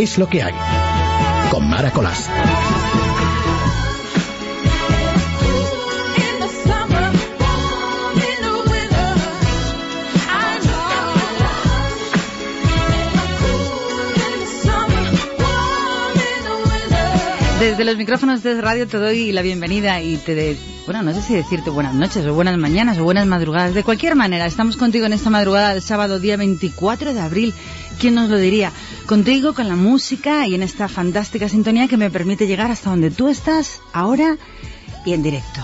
Es lo que hay. Con Mara Colás. Desde los micrófonos de radio te doy la bienvenida y te de, bueno, no sé si decirte buenas noches o buenas mañanas o buenas madrugadas. De cualquier manera, estamos contigo en esta madrugada del sábado día 24 de abril. ¿Quién nos lo diría? Contigo con la música y en esta fantástica sintonía que me permite llegar hasta donde tú estás ahora y en directo.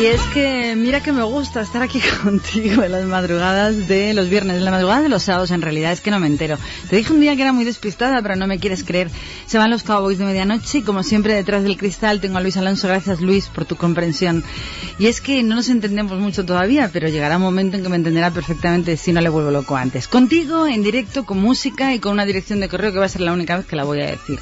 Y es que mira que me gusta estar aquí contigo en las madrugadas de los viernes, en la madrugada de los sábados en realidad, es que no me entero. Te dije un día que era muy despistada, pero no me quieres creer. Se van los Cowboys de medianoche y como siempre detrás del cristal tengo a Luis Alonso. Gracias Luis por tu comprensión. Y es que no nos entendemos mucho todavía, pero llegará un momento en que me entenderá perfectamente si no le vuelvo loco antes. Contigo, en directo, con música y con una dirección de correo que va a ser la única vez que la voy a decir.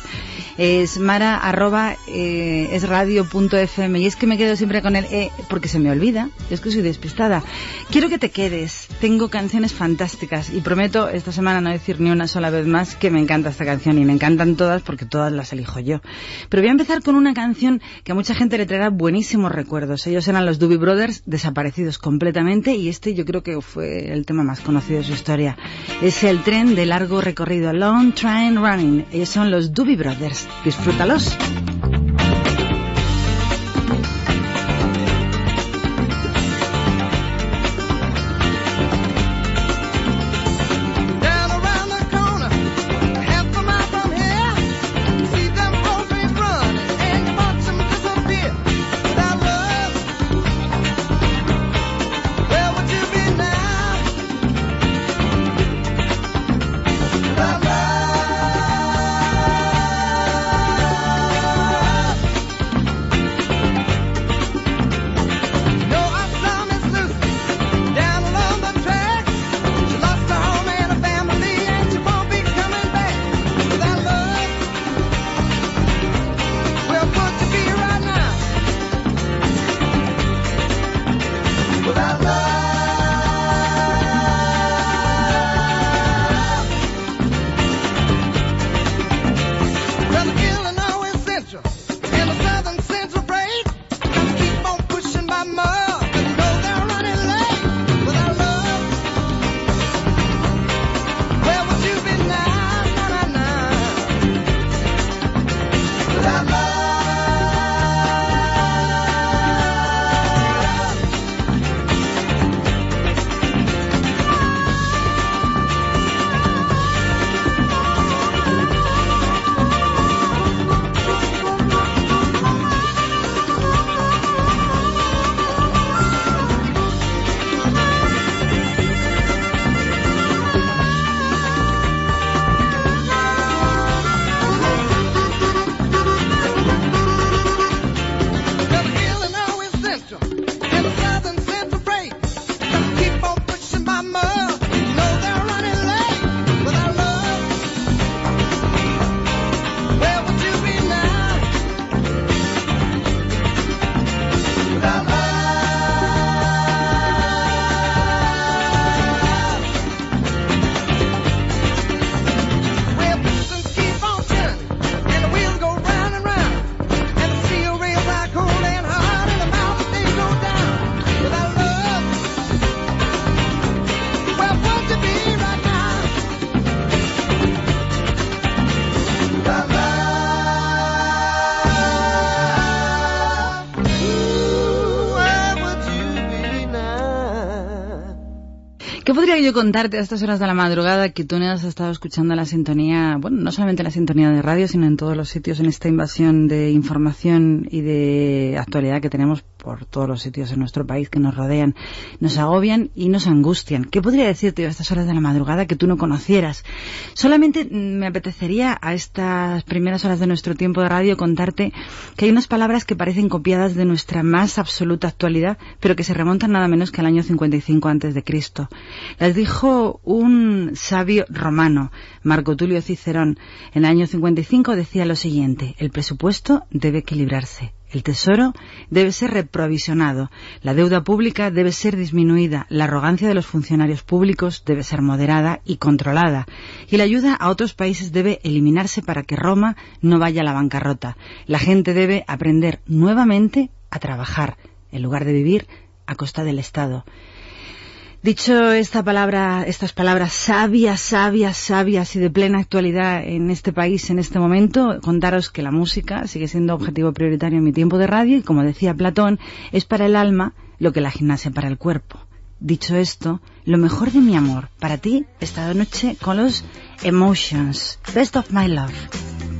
Es mara arroba eh, y es que me quedo siempre con el e porque se me olvida, es que soy despistada. Quiero que te quedes, tengo canciones fantásticas y prometo esta semana no decir ni una sola vez más que me encanta esta canción y me encantan todas porque todas las elijo yo. Pero voy a empezar con una canción que a mucha gente le traerá buenísimos recuerdos. Ellos eran los Doobie Brothers, desaparecidos completamente y este yo creo que fue el tema más conocido de su historia. Es el tren de largo recorrido, Long Train Running. Ellos son los Doobie Brothers. Disfrútalos. Yo contarte a estas horas de la madrugada que tú no has estado escuchando la sintonía, bueno, no solamente la sintonía de radio, sino en todos los sitios en esta invasión de información y de actualidad que tenemos por todos los sitios en nuestro país que nos rodean, nos agobian y nos angustian. ¿Qué podría decirte a estas horas de la madrugada que tú no conocieras? Solamente mm, me apetecería a estas primeras horas de nuestro tiempo de radio contarte que hay unas palabras que parecen copiadas de nuestra más absoluta actualidad, pero que se remontan nada menos que al año 55 antes de Cristo. Las dijo un sabio romano, Marco Tulio Cicerón. En el año 55 decía lo siguiente, el presupuesto debe equilibrarse. El tesoro debe ser reprovisionado, la deuda pública debe ser disminuida, la arrogancia de los funcionarios públicos debe ser moderada y controlada, y la ayuda a otros países debe eliminarse para que Roma no vaya a la bancarrota. La gente debe aprender nuevamente a trabajar, en lugar de vivir a costa del Estado. Dicho esta palabra, estas palabras sabias, sabias, sabias y de plena actualidad en este país en este momento, contaros que la música sigue siendo objetivo prioritario en mi tiempo de radio y como decía Platón, es para el alma lo que la gimnasia para el cuerpo. Dicho esto, lo mejor de mi amor para ti esta noche con los Emotions, Best of My Love.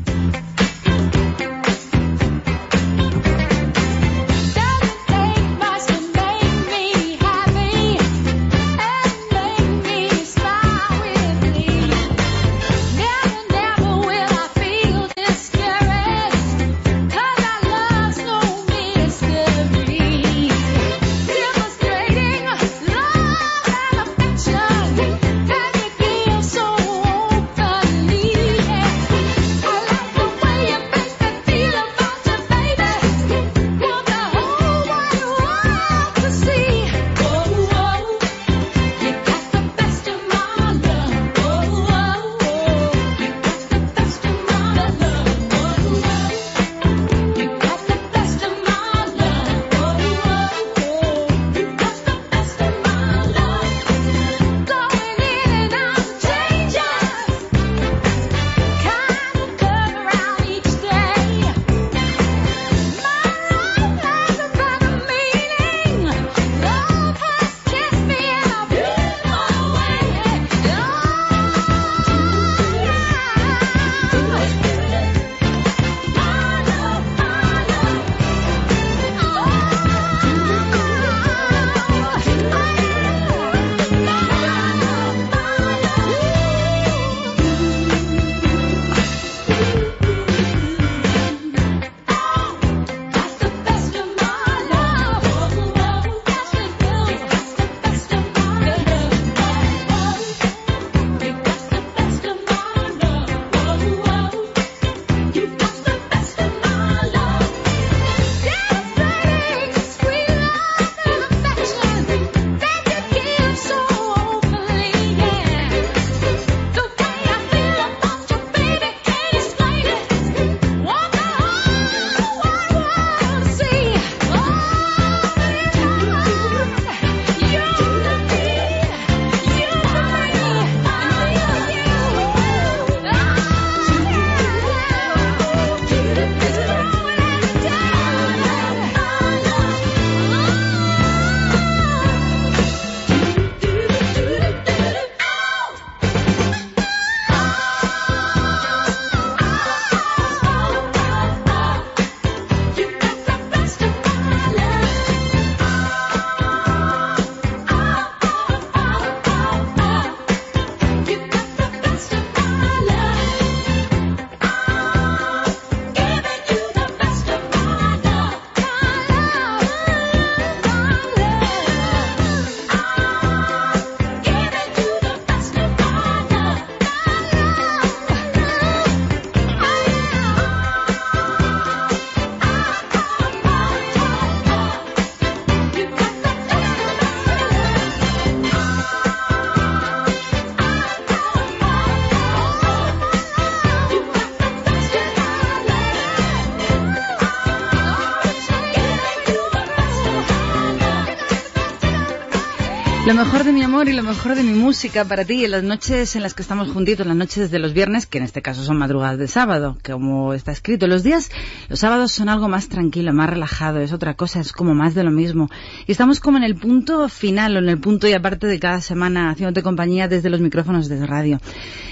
Lo mejor de mi amor y lo mejor de mi música para ti en las noches en las que estamos juntitos, las noches de los viernes, que en este caso son madrugadas de sábado, como está escrito. Los días, los sábados son algo más tranquilo, más relajado, es otra cosa, es como más de lo mismo. Y estamos como en el punto final o en el punto y aparte de cada semana haciéndote compañía desde los micrófonos de radio.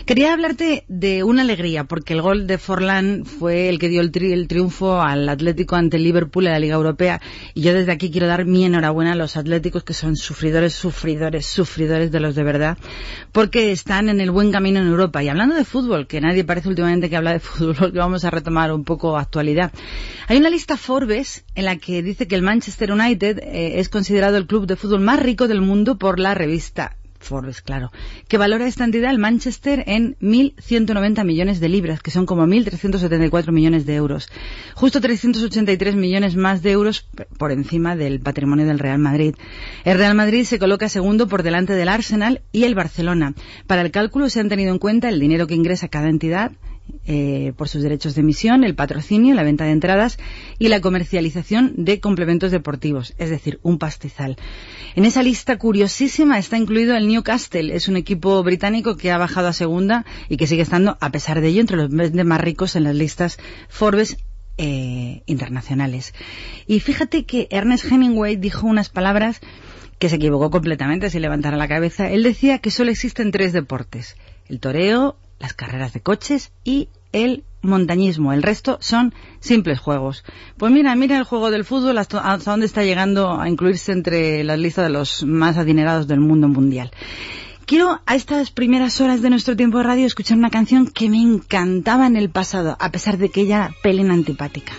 Quería hablarte de una alegría, porque el gol de Forlán fue el que dio el, el triunfo al Atlético ante Liverpool en la Liga Europea. Y yo desde aquí quiero dar mi enhorabuena a los atléticos que son sufridores, sufridores sufridores, de los de verdad, porque están en el buen camino en Europa. Y hablando de fútbol, que nadie parece últimamente que habla de fútbol, que vamos a retomar un poco actualidad. Hay una lista Forbes en la que dice que el Manchester United eh, considerado el club de fútbol más rico del mundo por la revista Forbes, claro, que valora esta entidad el Manchester en 1.190 millones de libras, que son como 1.374 millones de euros. Justo 383 millones más de euros por encima del patrimonio del Real Madrid. El Real Madrid se coloca segundo por delante del Arsenal y el Barcelona. Para el cálculo se han tenido en cuenta el dinero que ingresa cada entidad, eh, por sus derechos de emisión, el patrocinio, la venta de entradas y la comercialización de complementos deportivos, es decir, un pastizal. En esa lista curiosísima está incluido el Newcastle, es un equipo británico que ha bajado a segunda y que sigue estando, a pesar de ello, entre los más ricos en las listas Forbes eh, internacionales. Y fíjate que Ernest Hemingway dijo unas palabras que se equivocó completamente si levantara la cabeza. Él decía que solo existen tres deportes, el toreo, las carreras de coches y el montañismo. El resto son simples juegos. Pues mira, mira el juego del fútbol hasta, dónde está llegando a incluirse entre la lista de los más adinerados del mundo mundial. Quiero a estas primeras horas de nuestro tiempo de radio escuchar una canción que me encantaba en el pasado, a pesar de que ella era antipática.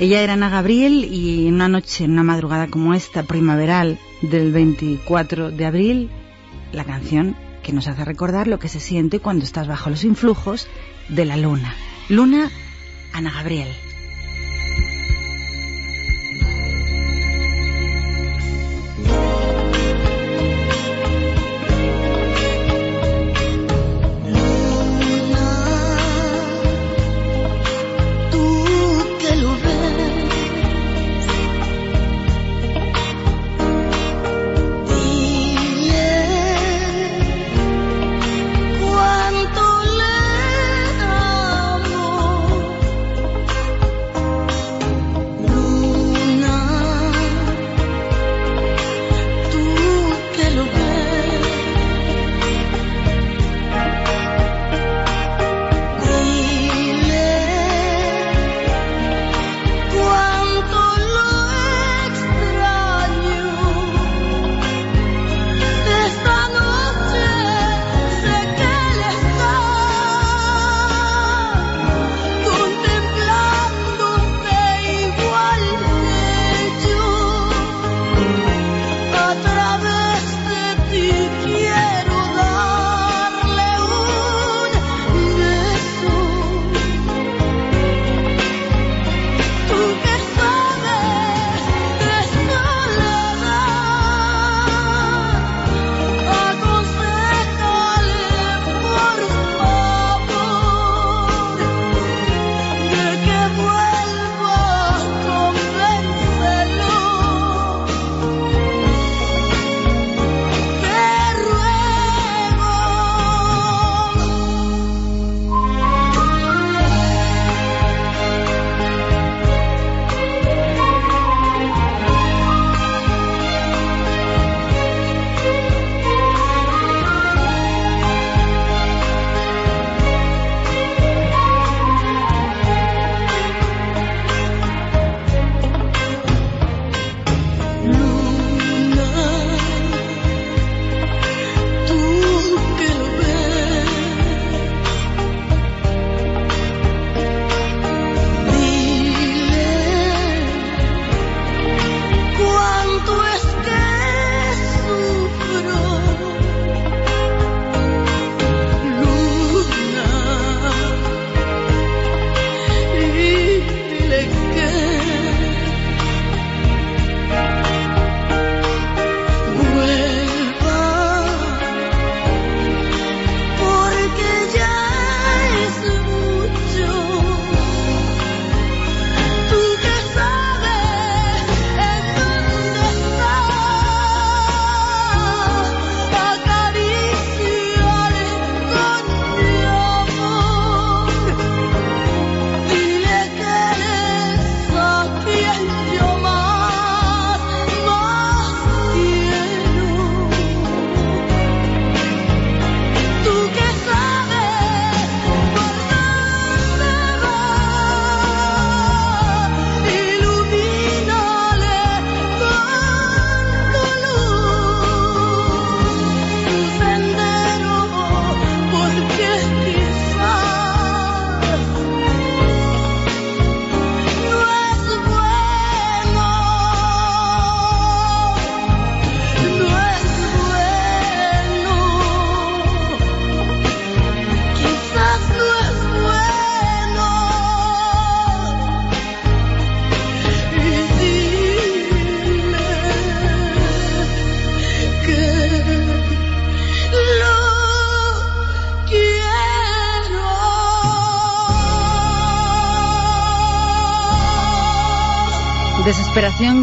Ella era Ana Gabriel y en una noche, en una madrugada como esta, primaveral del 24 de abril, la canción que nos hace recordar lo que se siente cuando estás bajo los influjos de la luna. Luna, Ana Gabriel.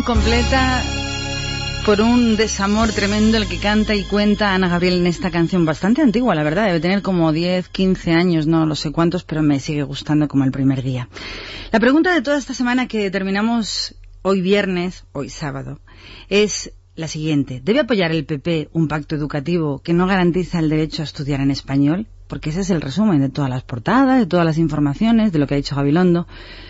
Completa por un desamor tremendo el que canta y cuenta Ana Gabriel en esta canción bastante antigua, la verdad, debe tener como 10, 15 años, no lo sé cuántos, pero me sigue gustando como el primer día. La pregunta de toda esta semana que terminamos hoy viernes, hoy sábado, es la siguiente. ¿Debe apoyar el PP un pacto educativo que no garantiza el derecho a estudiar en español? Porque ese es el resumen de todas las portadas, de todas las informaciones, de lo que ha dicho Gabilondo.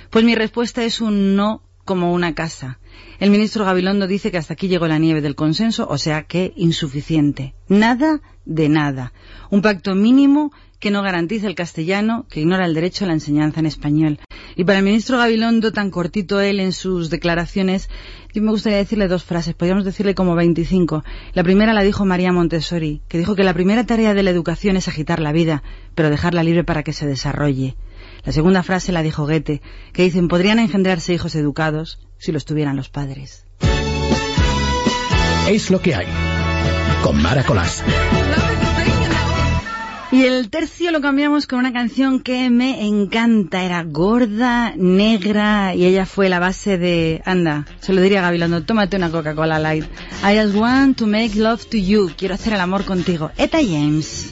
Pues mi respuesta es un no como una casa. El ministro Gabilondo dice que hasta aquí llegó la nieve del consenso, o sea que insuficiente. Nada de nada. Un pacto mínimo que no garantiza el castellano, que ignora el derecho a la enseñanza en español. Y para el ministro Gabilondo, tan cortito él en sus declaraciones, yo me gustaría decirle dos frases, podríamos decirle como 25. La primera la dijo María Montessori, que dijo que la primera tarea de la educación es agitar la vida, pero dejarla libre para que se desarrolle. La segunda frase la dijo Goethe, que dicen podrían engendrarse hijos educados si los tuvieran los padres. Es lo que hay. Con Mara Colás. Y el tercio lo cambiamos con una canción que me encanta. Era gorda, negra y ella fue la base de... Anda, se lo diría a Gabilondo, tómate una Coca-Cola Light. I just want to make love to you. Quiero hacer el amor contigo. Eta James.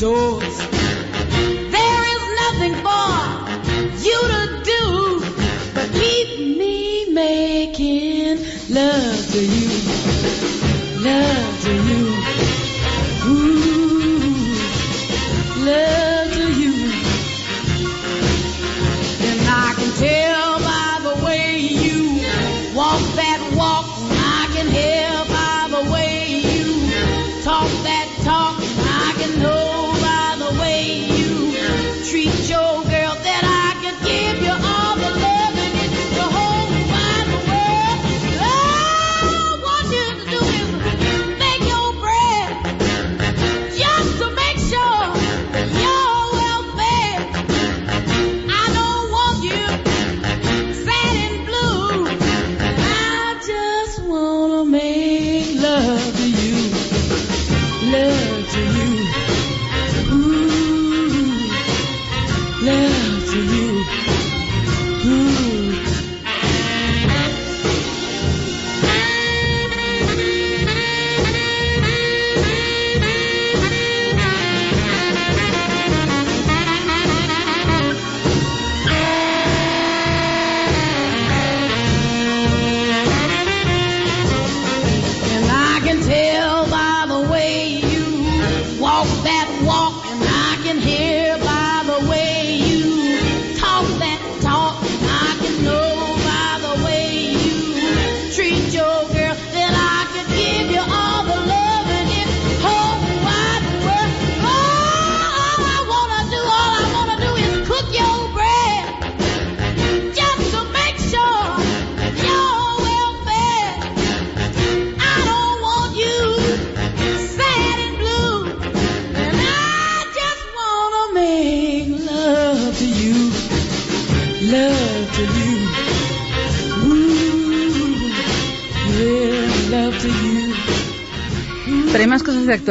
You indoors. There is nothing for you to do but keep me making love to you. Love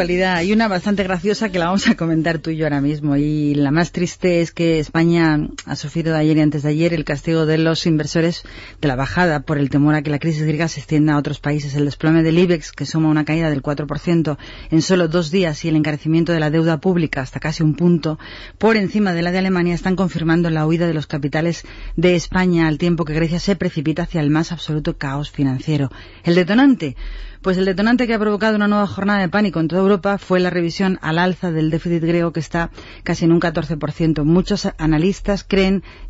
actualidad. Hay una bastante graciosa que la vamos a comentar tú y yo ahora mismo. Y la más triste es que España ha sufrido ayer y antes de ayer el castigo de los inversores de la bajada por el temor a que la crisis griega se extienda a otros países. El desplome del IBEX, que suma una caída del 4% en solo dos días, y el encarecimiento de la deuda pública hasta casi un punto por encima de la de Alemania, están confirmando la huida de los capitales de España al tiempo que Grecia se precipita hacia el más absoluto caos financiero. El detonante pues el detonante que ha provocado una nueva jornada de pánico en toda Europa fue la revisión al alza del déficit griego que está casi en un 14%. Muchos analistas creen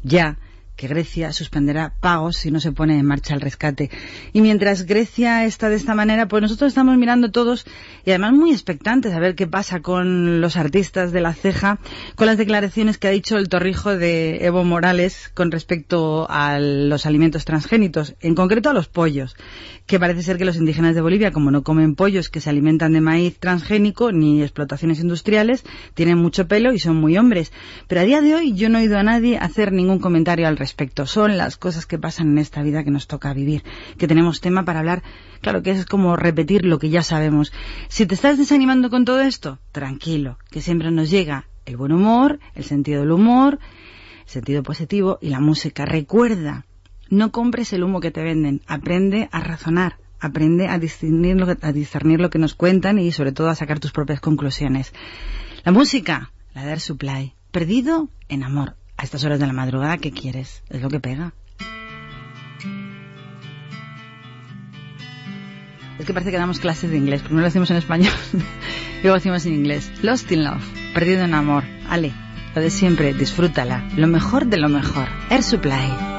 ya que Grecia suspenderá pagos si no se pone en marcha el rescate. Y mientras Grecia está de esta manera, pues nosotros estamos mirando todos y además muy expectantes a ver qué pasa con los artistas de la ceja, con las declaraciones que ha dicho el torrijo de Evo Morales con respecto a los alimentos transgénitos, en concreto a los pollos, que parece ser que los indígenas de Bolivia, como no comen pollos que se alimentan de maíz transgénico ni explotaciones industriales, tienen mucho pelo y son muy hombres. Pero a día de hoy yo no he oído a nadie hacer ningún comentario al respecto. Son las cosas que pasan en esta vida que nos toca vivir, que tenemos tema para hablar. Claro que es como repetir lo que ya sabemos. Si te estás desanimando con todo esto, tranquilo, que siempre nos llega el buen humor, el sentido del humor, el sentido positivo y la música. Recuerda, no compres el humo que te venden, aprende a razonar, aprende a discernir lo que, a discernir lo que nos cuentan y sobre todo a sacar tus propias conclusiones. La música, la de Air Supply, perdido en amor a estas horas de la madrugada, ¿qué quieres? Es lo que pega. Es que parece que damos clases de inglés, no lo hacemos en español, luego lo hacemos en inglés. Lost in Love, perdido en amor. Ale, lo de siempre, disfrútala. Lo mejor de lo mejor. Air Supply.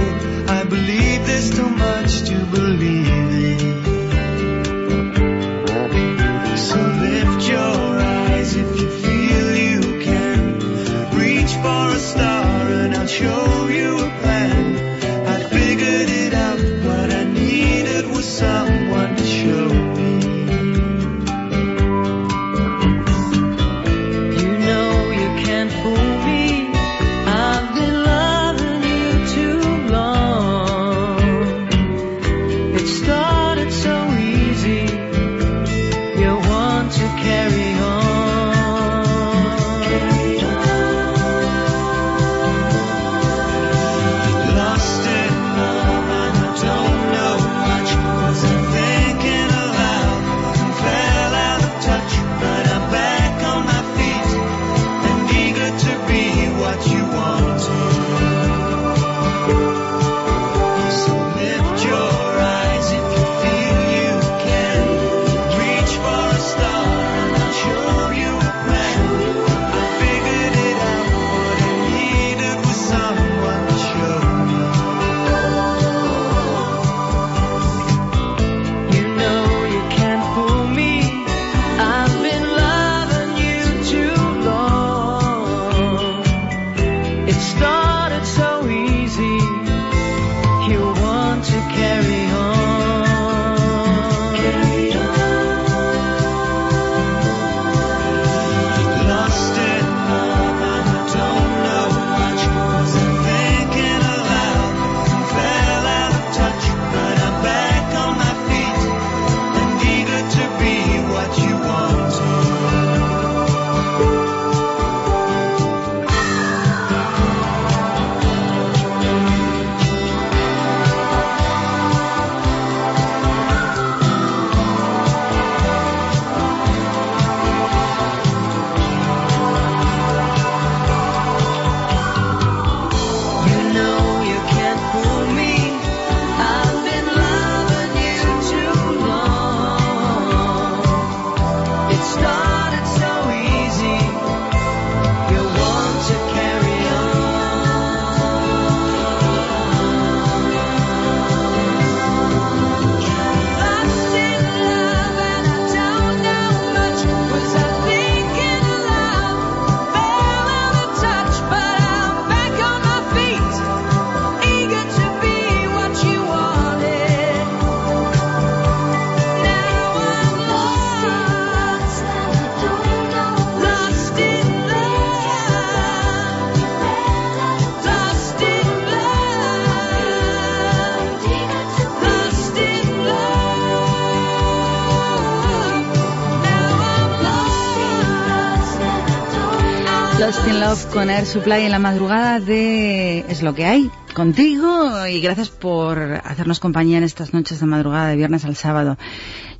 con Air Supply en la madrugada de Es lo que hay contigo y gracias por hacernos compañía en estas noches de madrugada de viernes al sábado.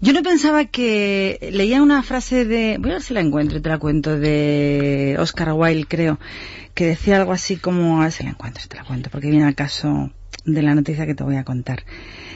Yo no pensaba que leía una frase de, voy a ver si la encuentro y te la cuento, de Oscar Wilde creo, que decía algo así como, a ver si la encuentro y te la cuento porque viene al caso de la noticia que te voy a contar.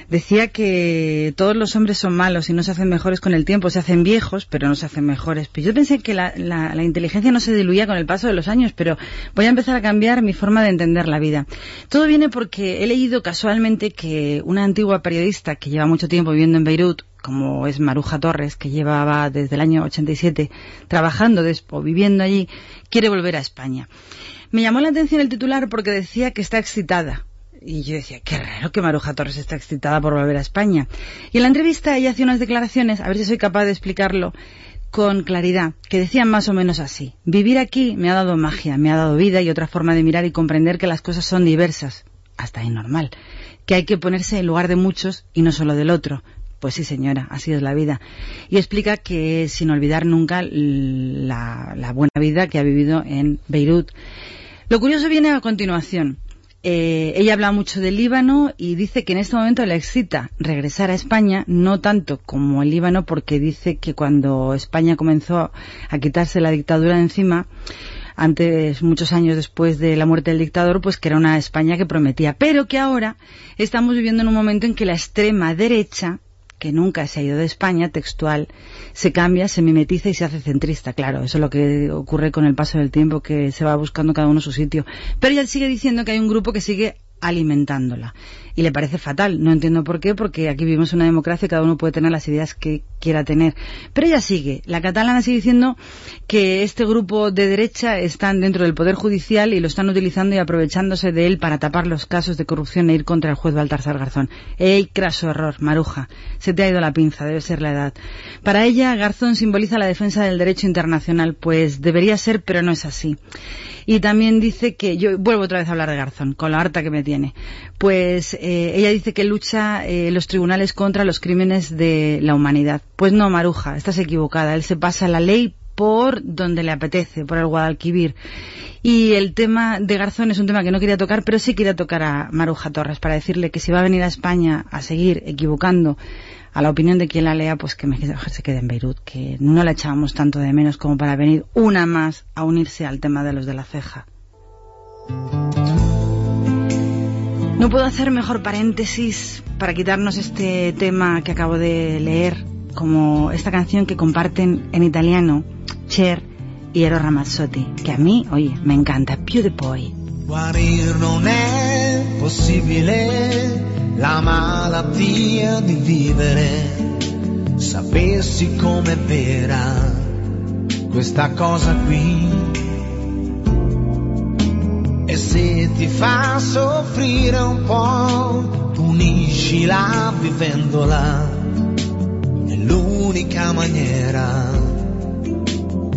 Decía que todos los hombres son malos y no se hacen mejores con el tiempo, se hacen viejos, pero no se hacen mejores. Pues yo pensé que la, la- la inteligencia no se diluía con el paso de los años, pero voy a empezar a cambiar mi forma de entender la vida. Todo viene porque he leído casualmente que una antigua periodista que lleva mucho tiempo viviendo en Beirut, como es Maruja Torres, que llevaba desde el año 87 trabajando o viviendo allí, quiere volver a España. Me llamó la atención el titular porque decía que está excitada. Y yo decía, qué raro que Maruja Torres está excitada por volver a España. Y en la entrevista ella hacía unas declaraciones, a ver si soy capaz de explicarlo con claridad, que decían más o menos así. Vivir aquí me ha dado magia, me ha dado vida y otra forma de mirar y comprender que las cosas son diversas. Hasta ahí normal. Que hay que ponerse en lugar de muchos y no solo del otro. Pues sí, señora, así es la vida. Y explica que sin olvidar nunca la buena vida que ha vivido en Beirut. Lo curioso viene a continuación. Eh, ella habla mucho del Líbano y dice que en este momento le excita regresar a España, no tanto como el Líbano, porque dice que cuando España comenzó a quitarse la dictadura de encima, antes, muchos años después de la muerte del dictador, pues que era una España que prometía, pero que ahora estamos viviendo en un momento en que la extrema derecha que nunca se ha ido de España, textual, se cambia, se mimetiza y se hace centrista. Claro, eso es lo que ocurre con el paso del tiempo, que se va buscando cada uno su sitio. Pero ella sigue diciendo que hay un grupo que sigue alimentándola. Y le parece fatal. No entiendo por qué, porque aquí vivimos una democracia y cada uno puede tener las ideas que quiera tener. Pero ella sigue. La catalana sigue diciendo que este grupo de derecha están dentro del Poder Judicial y lo están utilizando y aprovechándose de él para tapar los casos de corrupción e ir contra el juez Baltasar Garzón. ¡Ey, craso error, Maruja! Se te ha ido la pinza, debe ser la edad. Para ella, Garzón simboliza la defensa del derecho internacional, pues debería ser, pero no es así. Y también dice que, yo vuelvo otra vez a hablar de Garzón, con la harta que me tiene. Pues eh, ella dice que lucha eh, los tribunales contra los crímenes de la humanidad. Pues no, Maruja, estás equivocada. Él se pasa la ley por donde le apetece, por el Guadalquivir. Y el tema de Garzón es un tema que no quería tocar, pero sí quería tocar a Maruja Torres para decirle que si va a venir a España a seguir equivocando a la opinión de quien la lea, pues que mejor se quede en Beirut, que no la echábamos tanto de menos como para venir una más a unirse al tema de los de la ceja. No puedo hacer mejor paréntesis para quitarnos este tema que acabo de leer, como esta canción que comparten en italiano Cher y Ero Ramazzotti, que a mí, oye, me encanta, Più de Poi. Non è possibile la malattia di vivere. Sapessi com'è vera questa cosa qui. E se ti fa soffrire un po', puniscila vivendola. È l'unica maniera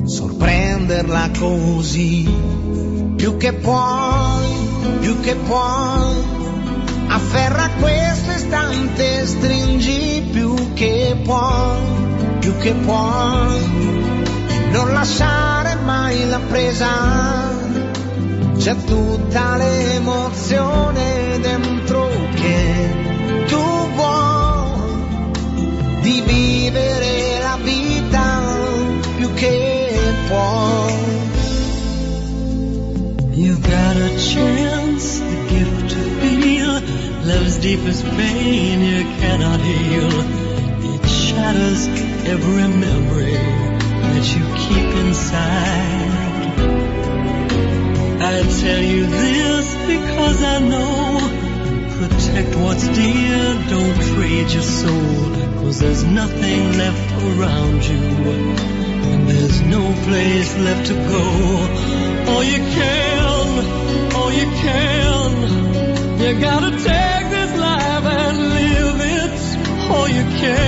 sorprenderla così più che puoi, più che puoi, afferra questo istante, stringi più che puoi, più che puoi, non lasciare mai la presa, c'è tutta l'emozione dentro che tu vuoi, di vivere la vita più che puoi. You got a chance, the gift to feel love's deepest pain you cannot heal. It shatters every memory that you keep inside. I tell you this because I know. Protect what's dear, don't trade your soul. Cause there's nothing left around you. And there's no place left to go. All you can, all you can. You gotta take this life and live it. All you can,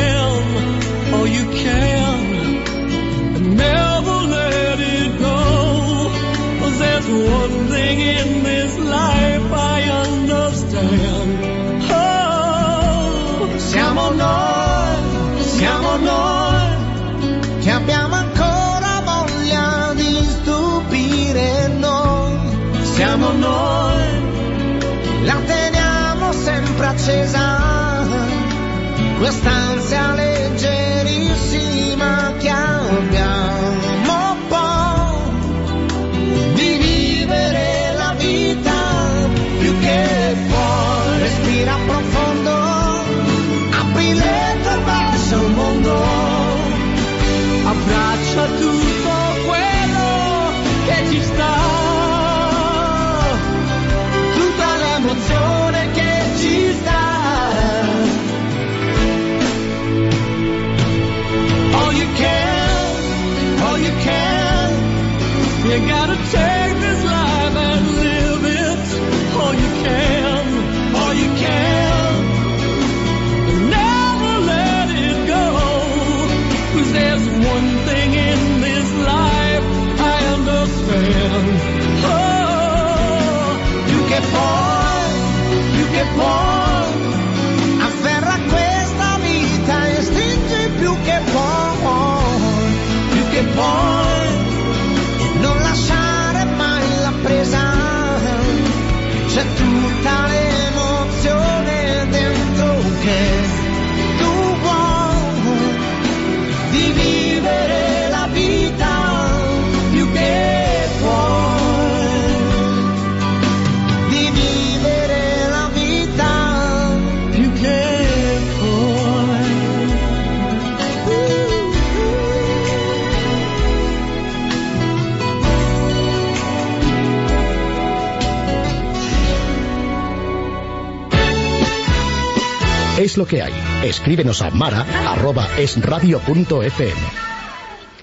Coches a Constancia more. Es lo que hay. Escríbenos a mara.esradio.fm.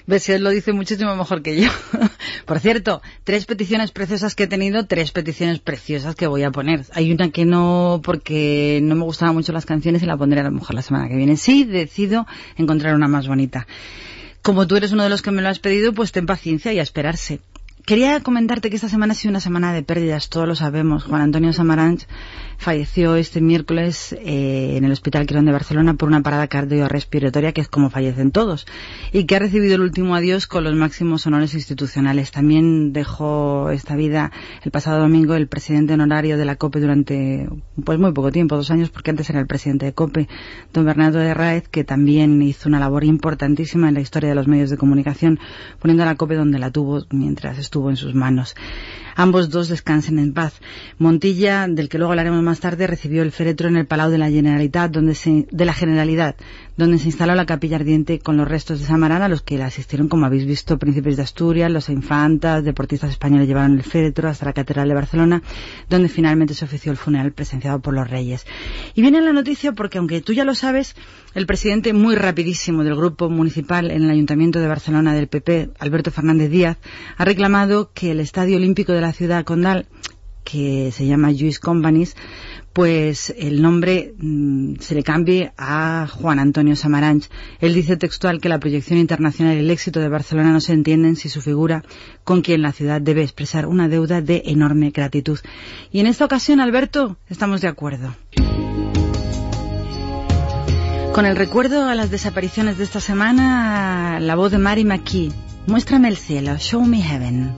Ves él lo dice muchísimo mejor que yo. Por cierto, tres peticiones preciosas que he tenido, tres peticiones preciosas que voy a poner. Hay una que no, porque no me gustaban mucho las canciones y la pondré a lo mejor la semana que viene. Sí, decido encontrar una más bonita. Como tú eres uno de los que me lo has pedido, pues ten paciencia y a esperarse. Quería comentarte que esta semana ha sido una semana de pérdidas, todos lo sabemos. Juan Antonio Samaranch falleció este miércoles eh, en el Hospital Quirón de Barcelona por una parada cardiorrespiratoria, que es como fallecen todos, y que ha recibido el último adiós con los máximos honores institucionales. También dejó esta vida el pasado domingo el presidente honorario de la COPE durante pues muy poco tiempo, dos años, porque antes era el presidente de COPE, don Bernardo de Raez, que también hizo una labor importantísima en la historia de los medios de comunicación, poniendo a la COPE donde la tuvo mientras estuvo en sus manos. Ambos dos descansen en paz. Montilla, del que luego hablaremos más tarde, recibió el féretro en el Palau de la Generalitat, donde se, de la Generalidad, donde se instaló la capilla ardiente con los restos de Samarán, a los que le asistieron, como habéis visto, príncipes de Asturias, los infantas, deportistas españoles llevaron el féretro hasta la Catedral de Barcelona, donde finalmente se ofició el funeral presenciado por los reyes. Y viene la noticia porque, aunque tú ya lo sabes, el presidente muy rapidísimo del grupo municipal en el Ayuntamiento de Barcelona del PP, Alberto Fernández Díaz, ha reclamado que el Estadio Olímpico de la ciudad condal, que se llama Lluís Companys, pues el nombre mm, se le cambie a Juan Antonio Samaranch. Él dice textual que la proyección internacional y el éxito de Barcelona no se entienden si su figura con quien la ciudad debe expresar una deuda de enorme gratitud. Y en esta ocasión, Alberto, estamos de acuerdo. Con el recuerdo a las desapariciones de esta semana, la voz de Mary McKee. Muéstrame el cielo, show me heaven.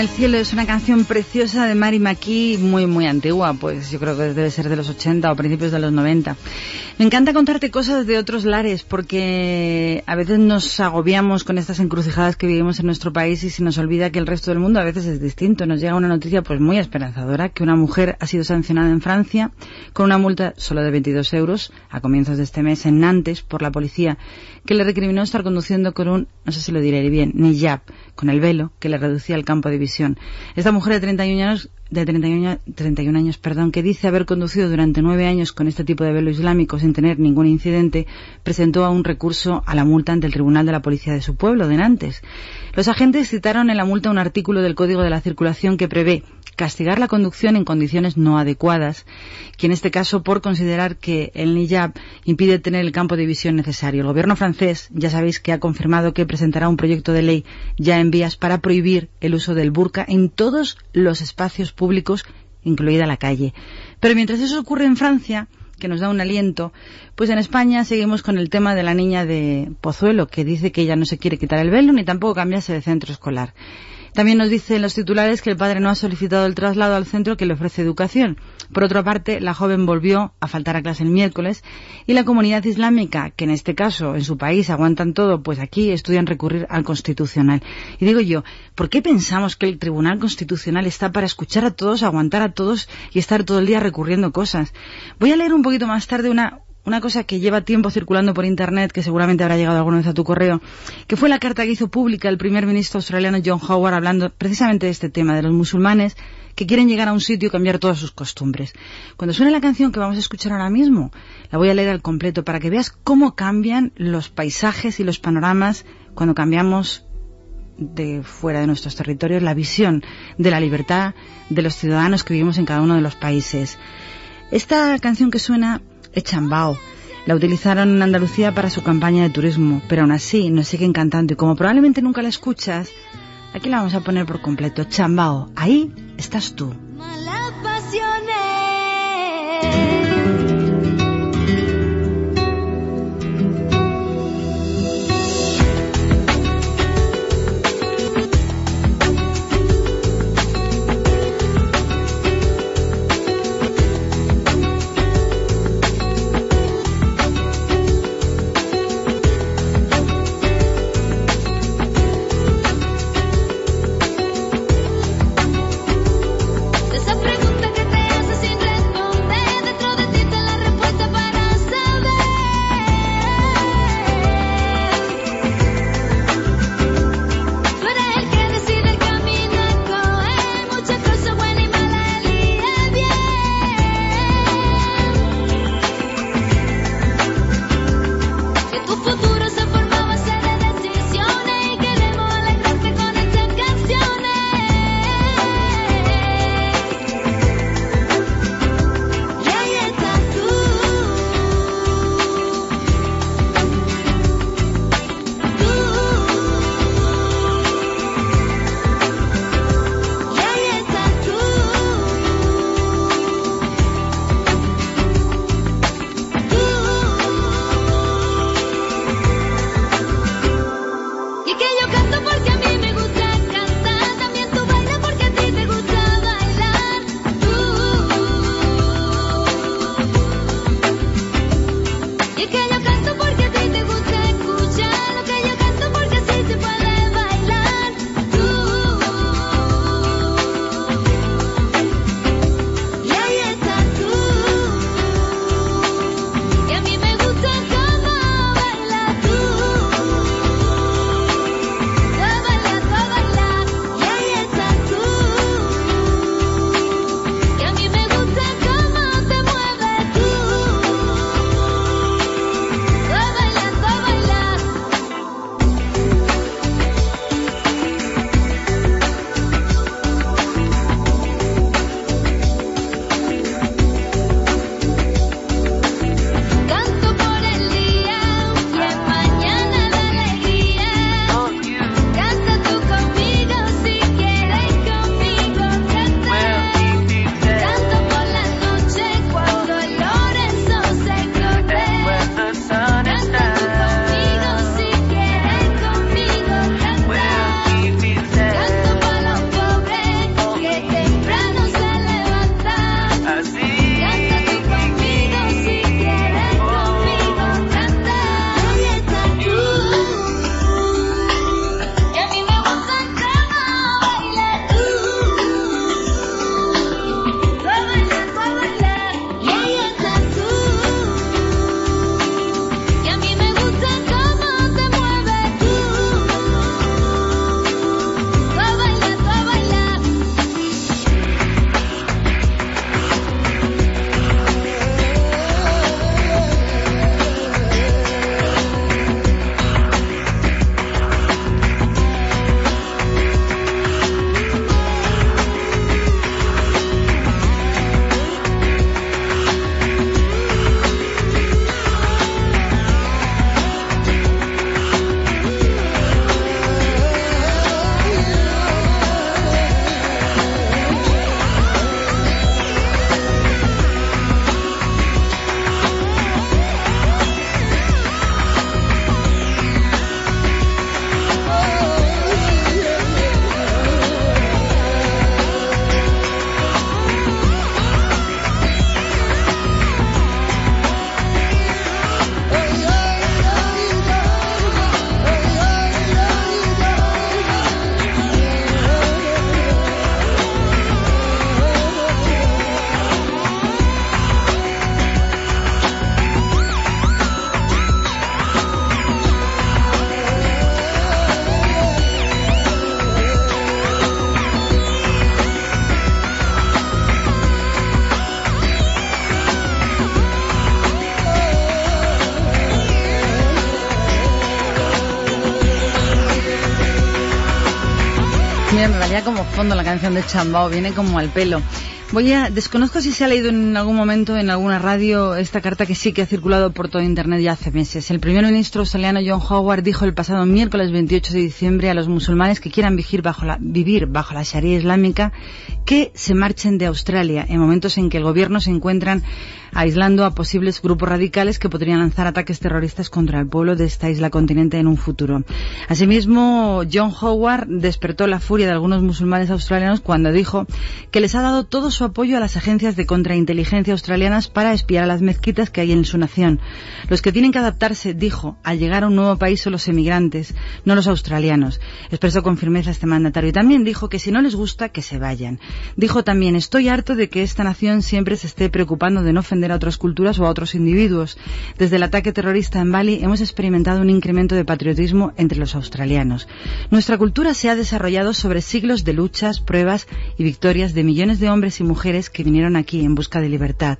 El cielo es una canción preciosa de Mary McKee, muy muy antigua, pues yo creo que debe ser de los 80 o principios de los 90. Me encanta contarte cosas de otros lares porque a veces nos agobiamos con estas encrucijadas que vivimos en nuestro país y se nos olvida que el resto del mundo a veces es distinto. Nos llega una noticia pues muy esperanzadora que una mujer ha sido sancionada en Francia con una multa solo de 22 euros a comienzos de este mes en Nantes por la policía que le recriminó estar conduciendo con un, no sé si lo diré bien, niyab, con el velo que le reducía el campo de visión. Esta mujer de 31 años, de 31, años- 31 años, perdón, que dice haber conducido durante nueve años con este tipo de velo islámico sin tener ningún incidente, presentó a un recurso a la multa ante el Tribunal de la Policía de su pueblo, de Nantes. Los agentes citaron en la multa un artículo del Código de la Circulación que prevé castigar la conducción en condiciones no adecuadas, que en este caso por considerar que el NIJAB impide tener el campo de visión necesario. El gobierno francés, ya sabéis que ha confirmado que presentará un proyecto de ley ya en vías para prohibir el uso del burka en todos los espacios públicos, incluida la calle. Pero mientras eso ocurre en Francia, que nos da un aliento, pues en España seguimos con el tema de la niña de Pozuelo, que dice que ella no se quiere quitar el velo ni tampoco cambiarse de centro escolar. También nos dicen los titulares que el padre no ha solicitado el traslado al centro que le ofrece educación. Por otra parte, la joven volvió a faltar a clase el miércoles y la comunidad islámica, que en este caso en su país aguantan todo, pues aquí estudian recurrir al Constitucional. Y digo yo, ¿por qué pensamos que el Tribunal Constitucional está para escuchar a todos, aguantar a todos y estar todo el día recurriendo cosas? Voy a leer un poquito más tarde una, una cosa que lleva tiempo circulando por internet, que seguramente habrá llegado alguna vez a tu correo, que fue la carta que hizo pública el primer ministro australiano John Howard hablando precisamente de este tema, de los musulmanes que quieren llegar a un sitio y cambiar todas sus costumbres. Cuando suene la canción que vamos a escuchar ahora mismo, la voy a leer al completo para que veas cómo cambian los paisajes y los panoramas cuando cambiamos de fuera de nuestros territorios la visión de la libertad de los ciudadanos que vivimos en cada uno de los países. Esta canción que suena es Chambao. La utilizaron en Andalucía para su campaña de turismo, pero aún así nos siguen cantando y como probablemente nunca la escuchas, aquí la vamos a poner por completo. Chambao, ahí estás tú. Valía como fondo la canción de Chambao, viene como al pelo. Voy a, desconozco si se ha leído en algún momento en alguna radio esta carta que sí que ha circulado por todo Internet ya hace meses. El primer ministro australiano John Howard dijo el pasado miércoles 28 de diciembre a los musulmanes que quieran vivir bajo la, vivir bajo la Sharia islámica que se marchen de Australia en momentos en que el gobierno se encuentran aislando a posibles grupos radicales que podrían lanzar ataques terroristas contra el pueblo de esta isla continente en un futuro. Asimismo, John Howard despertó la furia de algunos musulmanes australianos cuando dijo que les ha dado todo su apoyo a las agencias de contrainteligencia australianas para espiar a las mezquitas que hay en su nación. Los que tienen que adaptarse, dijo, al llegar a un nuevo país son los emigrantes, no los australianos. Expresó con firmeza este mandatario y también dijo que si no les gusta, que se vayan. Dijo también, estoy harto de que esta nación siempre se esté preocupando de no ofender a otras culturas o a otros individuos. Desde el ataque terrorista en Bali hemos experimentado un incremento de patriotismo entre los australianos. Nuestra cultura se ha desarrollado sobre siglos de luchas, pruebas y victorias de millones de hombres y mujeres que vinieron aquí en busca de libertad.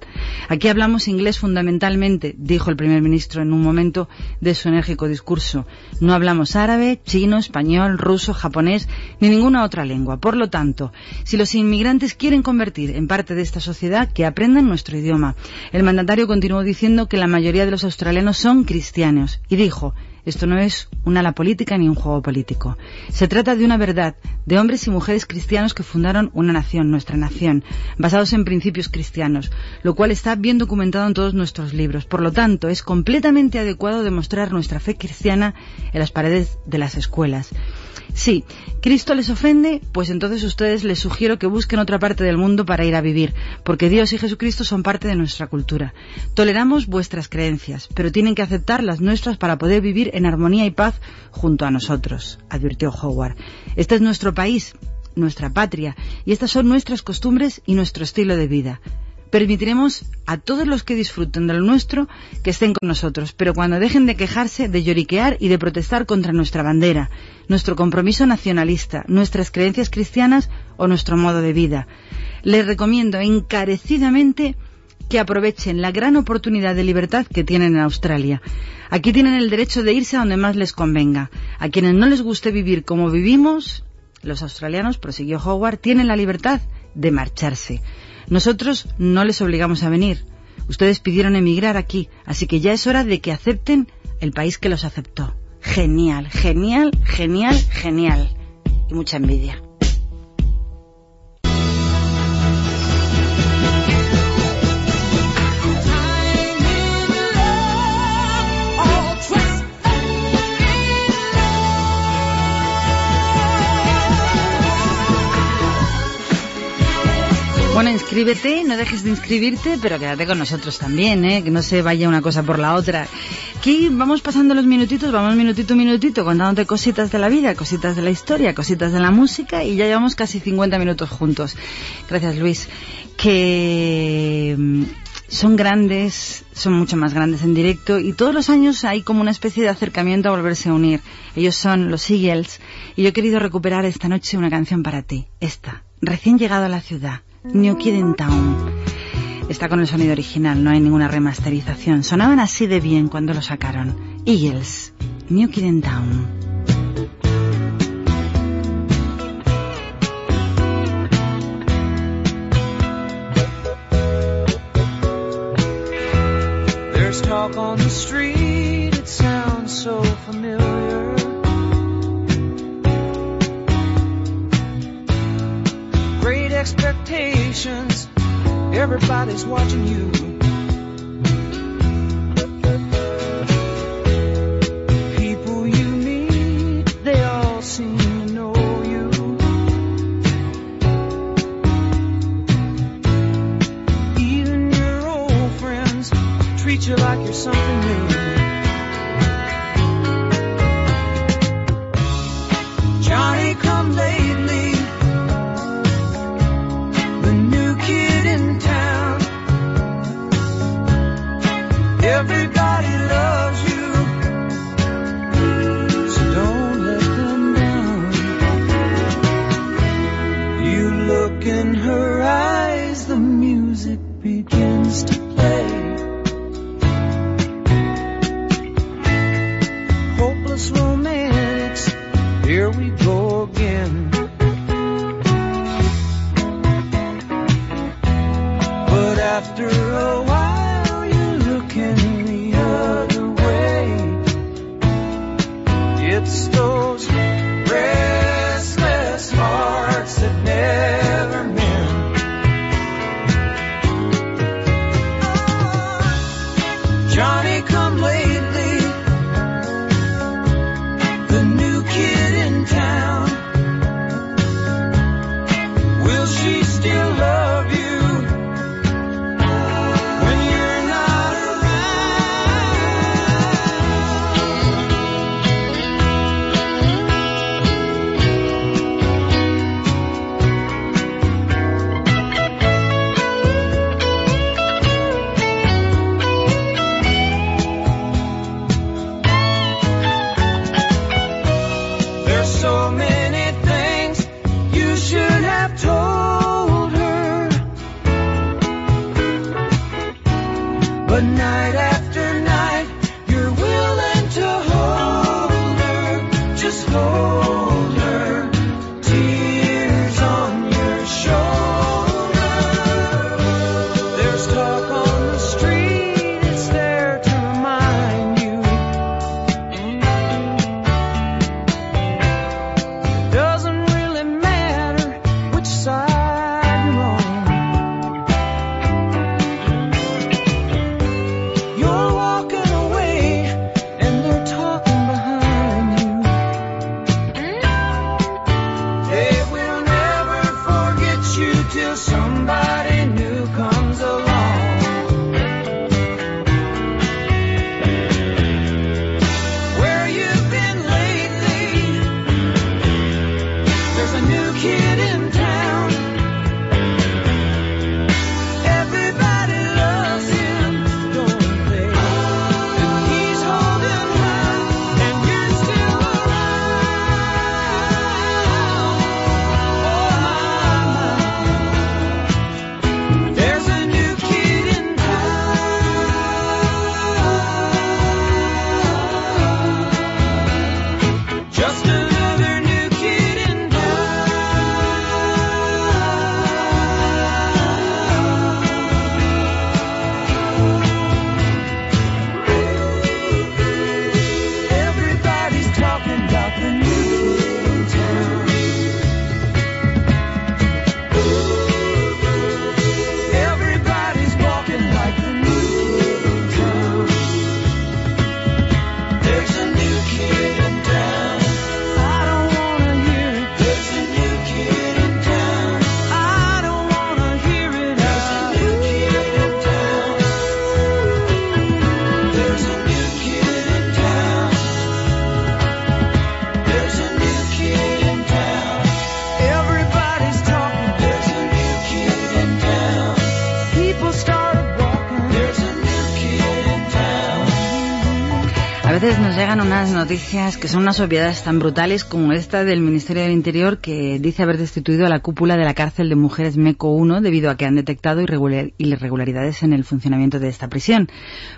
Aquí hablamos inglés fundamentalmente, dijo el primer ministro en un momento de su enérgico discurso. No hablamos árabe, chino, español, ruso, japonés ni ninguna otra lengua. Por lo tanto, si los inmigrantes quieren convertir en parte de esta sociedad, que aprendan nuestro idioma. El mandatario continuó diciendo que la mayoría de los australianos son cristianos y dijo, esto no es una ala política ni un juego político. Se trata de una verdad, de hombres y mujeres cristianos que fundaron una nación, nuestra nación, basados en principios cristianos, lo cual está bien documentado en todos nuestros libros. Por lo tanto, es completamente adecuado demostrar nuestra fe cristiana en las paredes de las escuelas. Sí, ¿Cristo les ofende? Pues entonces ustedes les sugiero que busquen otra parte del mundo para ir a vivir, porque Dios y Jesucristo son parte de nuestra cultura. Toleramos vuestras creencias, pero tienen que aceptar las nuestras para poder vivir en armonía y paz junto a nosotros, advirtió Howard. Este es nuestro país, nuestra patria, y estas son nuestras costumbres y nuestro estilo de vida. Permitiremos a todos los que disfruten de lo nuestro que estén con nosotros, pero cuando dejen de quejarse, de lloriquear y de protestar contra nuestra bandera, nuestro compromiso nacionalista, nuestras creencias cristianas o nuestro modo de vida. Les recomiendo encarecidamente que aprovechen la gran oportunidad de libertad que tienen en Australia. Aquí tienen el derecho de irse a donde más les convenga. A quienes no les guste vivir como vivimos, los australianos, prosiguió Howard, tienen la libertad de marcharse. Nosotros no les obligamos a venir. Ustedes pidieron emigrar aquí, así que ya es hora de que acepten el país que los aceptó. Genial, genial, genial, genial. Y mucha envidia. Bueno, inscríbete, no dejes de inscribirte, pero quédate con nosotros también, ¿eh? que no se vaya una cosa por la otra. Aquí vamos pasando los minutitos, vamos minutito minutito contándote cositas de la vida, cositas de la historia, cositas de la música y ya llevamos casi 50 minutos juntos. Gracias Luis. Que mm, son grandes, son mucho más grandes en directo y todos los años hay como una especie de acercamiento a volverse a unir. Ellos son los Eagles y yo he querido recuperar esta noche una canción para ti, esta, recién llegado a la ciudad. New Kid in Town. Está con el sonido original, no hay ninguna remasterización. Sonaban así de bien cuando lo sacaron. Eagles, New Kid in Town. There's talk on the street. Everybody's watching you. People you meet, they all seem to know you. Even your old friends treat you like you're something noticias que son unas obviedades tan brutales como esta del Ministerio del Interior que dice haber destituido a la cúpula de la cárcel de mujeres MECO 1 debido a que han detectado irregular- irregularidades en el funcionamiento de esta prisión.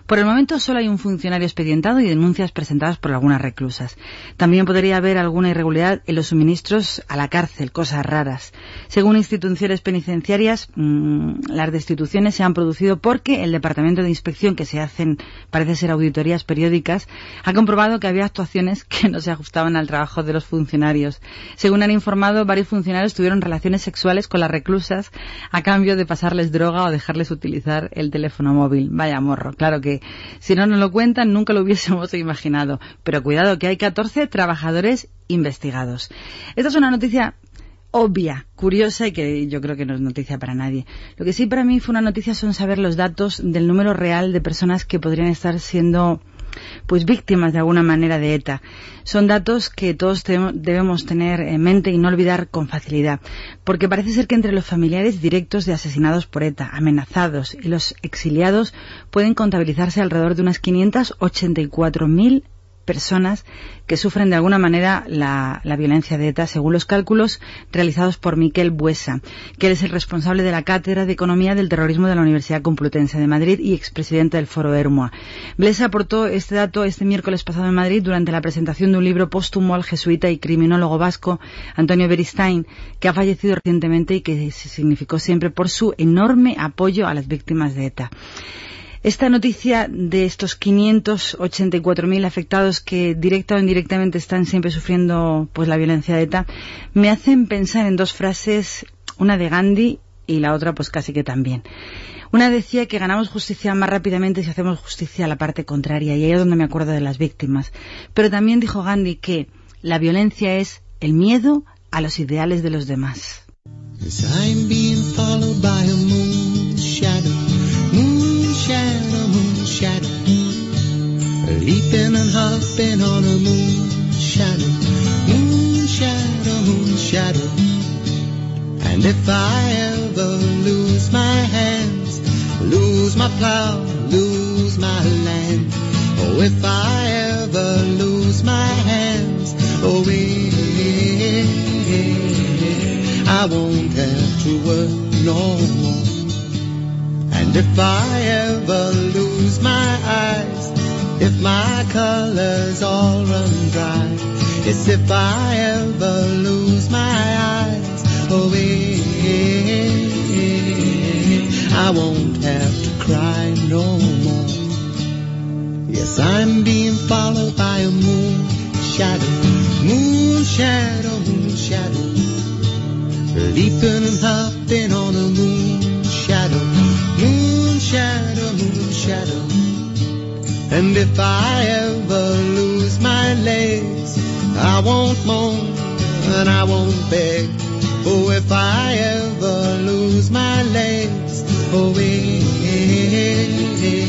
Por el momento solo hay un funcionario expedientado y denuncias presentadas por algunas reclusas. También podría haber alguna irregularidad en los suministros a la cárcel, cosas raras. Según instituciones penitenciarias, mm, las destituciones se han producido porque el Departamento de Inspección, que se hacen, parece ser auditorías periódicas, ha comprobado que había que no se ajustaban al trabajo de los funcionarios. Según han informado, varios funcionarios tuvieron relaciones sexuales con las reclusas a cambio de pasarles droga o dejarles utilizar el teléfono móvil. Vaya morro. Claro que si no nos lo cuentan nunca lo hubiésemos imaginado. Pero cuidado que hay 14 trabajadores investigados. Esta es una noticia obvia, curiosa y que yo creo que no es noticia para nadie. Lo que sí para mí fue una noticia son saber los datos del número real de personas que podrían estar siendo pues víctimas de alguna manera de ETA. Son datos que todos debemos tener en mente y no olvidar con facilidad, porque parece ser que entre los familiares directos de asesinados por ETA, amenazados y los exiliados pueden contabilizarse alrededor de unas 584.000 personas que sufren de alguna manera la, la violencia de ETA, según los cálculos realizados por Miquel Buesa, que él es el responsable de la Cátedra de Economía del Terrorismo de la Universidad Complutense de Madrid y expresidente del Foro Hermoa. Blesa aportó este dato este miércoles pasado en Madrid durante la presentación de un libro póstumo al jesuita y criminólogo vasco Antonio Beristain, que ha fallecido recientemente y que se significó siempre por su enorme apoyo a las víctimas de ETA. Esta noticia de estos 584.000 afectados que directa o indirectamente están siempre sufriendo pues la violencia de ETA me hacen pensar en dos frases, una de Gandhi y la otra pues casi que también. Una decía que ganamos justicia más rápidamente si hacemos justicia a la parte contraria y ahí es donde me acuerdo de las víctimas. Pero también dijo Gandhi que la violencia es el miedo a los ideales de los demás. Moon shadow, moon shadow, leaping and hopping on a moon shadow, moon shadow, moon shadow. And if I ever lose my hands, lose my plow, lose my land, oh, if I ever lose my hands, oh, eh, eh, eh, eh I won't have to work no more. And if I ever lose my eyes, if my colors all run dry, yes, if I ever lose my eyes, oh, eh, I won't have to cry no more. Yes, I'm being followed by a moon shadow, moon shadow, moon shadow. Leaping and hopping on a moon shadow. And if I ever lose my legs, I won't moan and I won't beg. Oh, if I ever lose my legs, oh, eh, eh, eh,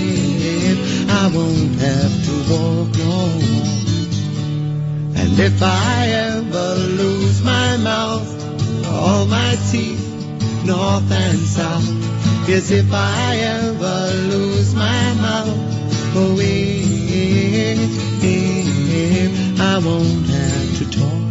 eh I won't have to walk no. And if I ever lose my mouth, all my teeth, north and south, yes, if I ever lose my mouth, eh, I won't have to talk.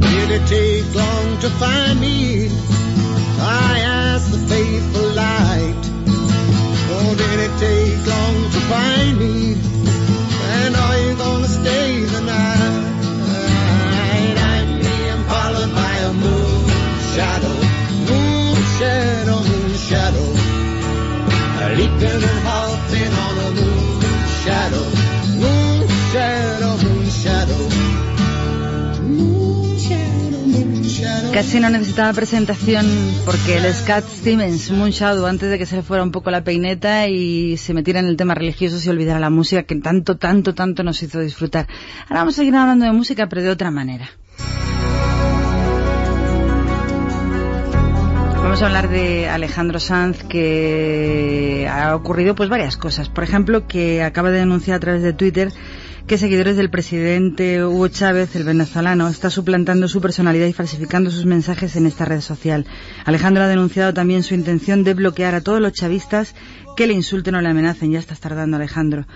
Did it take long to find me? I faithful light. Oh, did it take long to find me? And are you gonna stay the night? I'm being followed by a moon shadow, moon shadow, moon shadow. Leaping Casi no necesitaba presentación porque el Scott Stevens, Moonshadow, antes de que se le fuera un poco la peineta y se metiera en el tema religioso, se olvidara la música que tanto, tanto, tanto nos hizo disfrutar. Ahora vamos a seguir hablando de música, pero de otra manera. Vamos a hablar de Alejandro Sanz, que ha ocurrido pues varias cosas. Por ejemplo, que acaba de denunciar a través de Twitter que seguidores del presidente Hugo Chávez, el venezolano, está suplantando su personalidad y falsificando sus mensajes en esta red social. Alejandro ha denunciado también su intención de bloquear a todos los chavistas que le insulten o le amenacen. Ya estás tardando, Alejandro.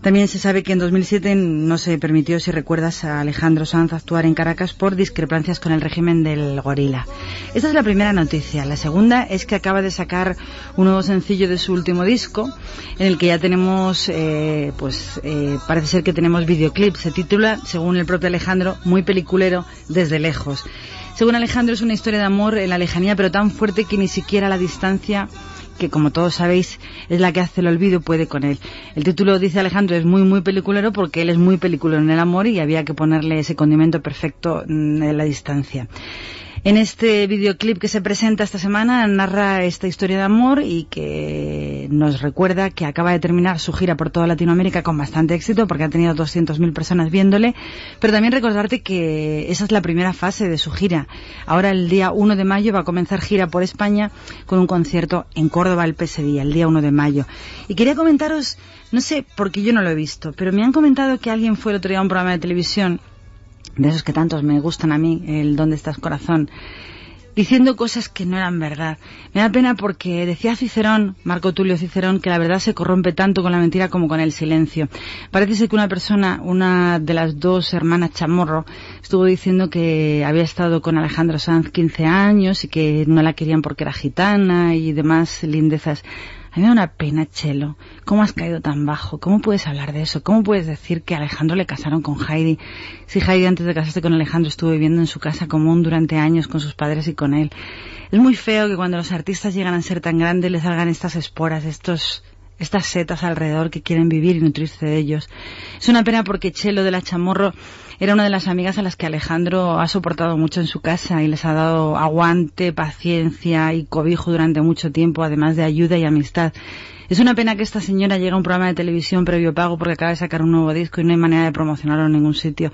También se sabe que en 2007 no se permitió, si recuerdas, a Alejandro Sanz actuar en Caracas por discrepancias con el régimen del gorila. Esta es la primera noticia. La segunda es que acaba de sacar un nuevo sencillo de su último disco, en el que ya tenemos, eh, pues eh, parece ser que tenemos videoclip. Se titula, según el propio Alejandro, muy peliculero desde lejos. Según Alejandro es una historia de amor en la lejanía, pero tan fuerte que ni siquiera la distancia que como todos sabéis es la que hace el olvido puede con él. El título, dice Alejandro, es muy muy peliculero porque él es muy peliculero en el amor y había que ponerle ese condimento perfecto mm, en la distancia. En este videoclip que se presenta esta semana narra esta historia de amor y que nos recuerda que acaba de terminar su gira por toda Latinoamérica con bastante éxito porque ha tenido 200.000 personas viéndole, pero también recordarte que esa es la primera fase de su gira. Ahora el día 1 de mayo va a comenzar gira por España con un concierto en Córdoba el Día, el día 1 de mayo. Y quería comentaros, no sé, porque yo no lo he visto, pero me han comentado que alguien fue el otro día a un programa de televisión de esos que tantos me gustan a mí, el ¿Dónde estás corazón? diciendo cosas que no eran verdad. Me da pena porque decía Cicerón, Marco Tulio Cicerón, que la verdad se corrompe tanto con la mentira como con el silencio. Parece ser que una persona, una de las dos hermanas Chamorro, estuvo diciendo que había estado con Alejandro Sanz 15 años y que no la querían porque era gitana y demás lindezas. A mí me da una pena, Chelo. ¿Cómo has caído tan bajo? ¿Cómo puedes hablar de eso? ¿Cómo puedes decir que Alejandro le casaron con Heidi? Si Heidi antes de casarse con Alejandro estuvo viviendo en su casa común durante años con sus padres y con él. Es muy feo que cuando los artistas llegan a ser tan grandes les salgan estas esporas, estos estas setas alrededor que quieren vivir y nutrirse de ellos. Es una pena porque Chelo de la Chamorro era una de las amigas a las que Alejandro ha soportado mucho en su casa y les ha dado aguante, paciencia y cobijo durante mucho tiempo, además de ayuda y amistad. Es una pena que esta señora llegue a un programa de televisión previo pago porque acaba de sacar un nuevo disco y no hay manera de promocionarlo en ningún sitio.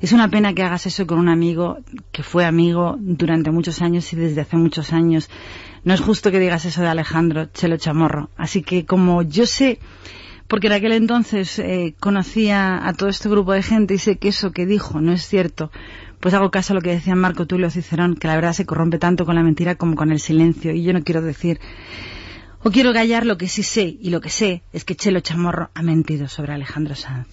Es una pena que hagas eso con un amigo que fue amigo durante muchos años y desde hace muchos años. No es justo que digas eso de Alejandro Chelo Chamorro. Así que como yo sé, porque en aquel entonces eh, conocía a todo este grupo de gente y sé que eso que dijo no es cierto, pues hago caso a lo que decía Marco Tulio Cicerón, que la verdad se corrompe tanto con la mentira como con el silencio. Y yo no quiero decir o quiero callar lo que sí sé, y lo que sé es que Chelo Chamorro ha mentido sobre Alejandro Sanz.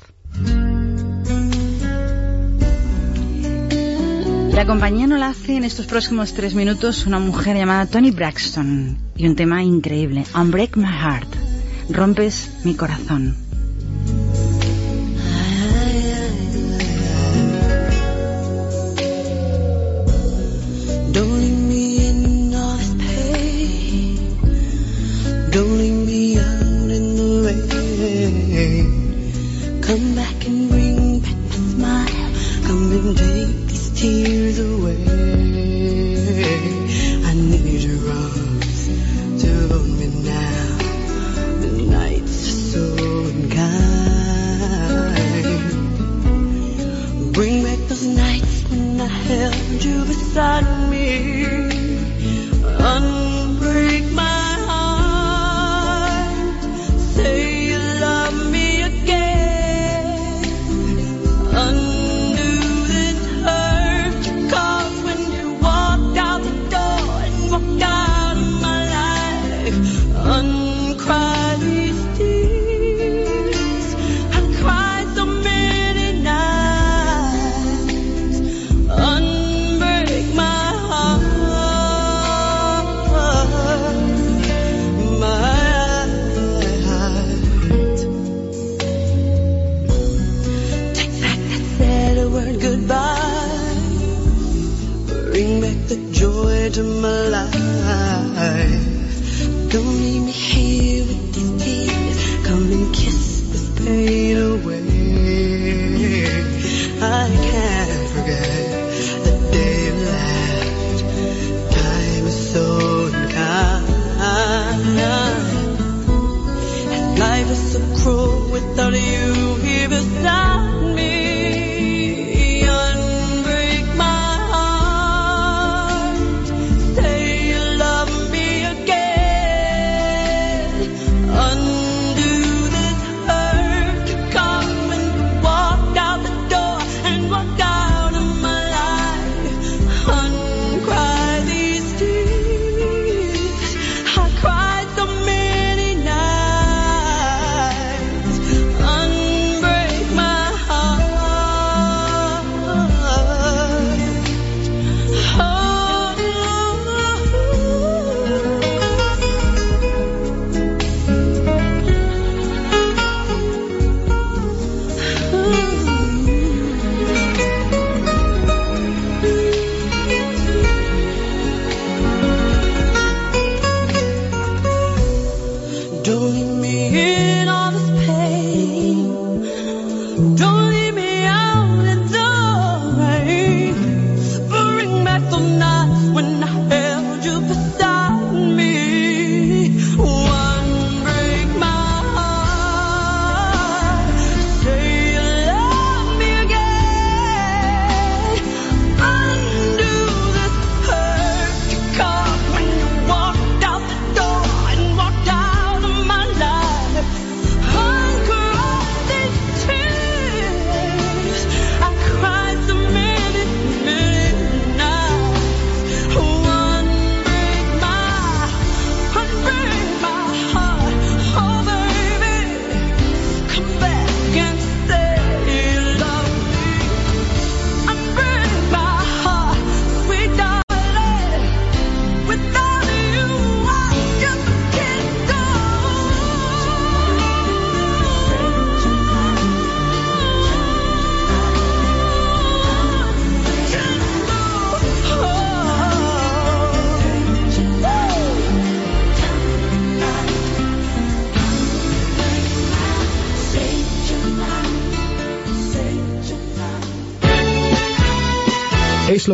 La compañía no la hace en estos próximos tres minutos una mujer llamada Tony Braxton y un tema increíble, Unbreak My Heart, Rompes mi corazón. Come back and bring back my smile. Come and take these tears. You to my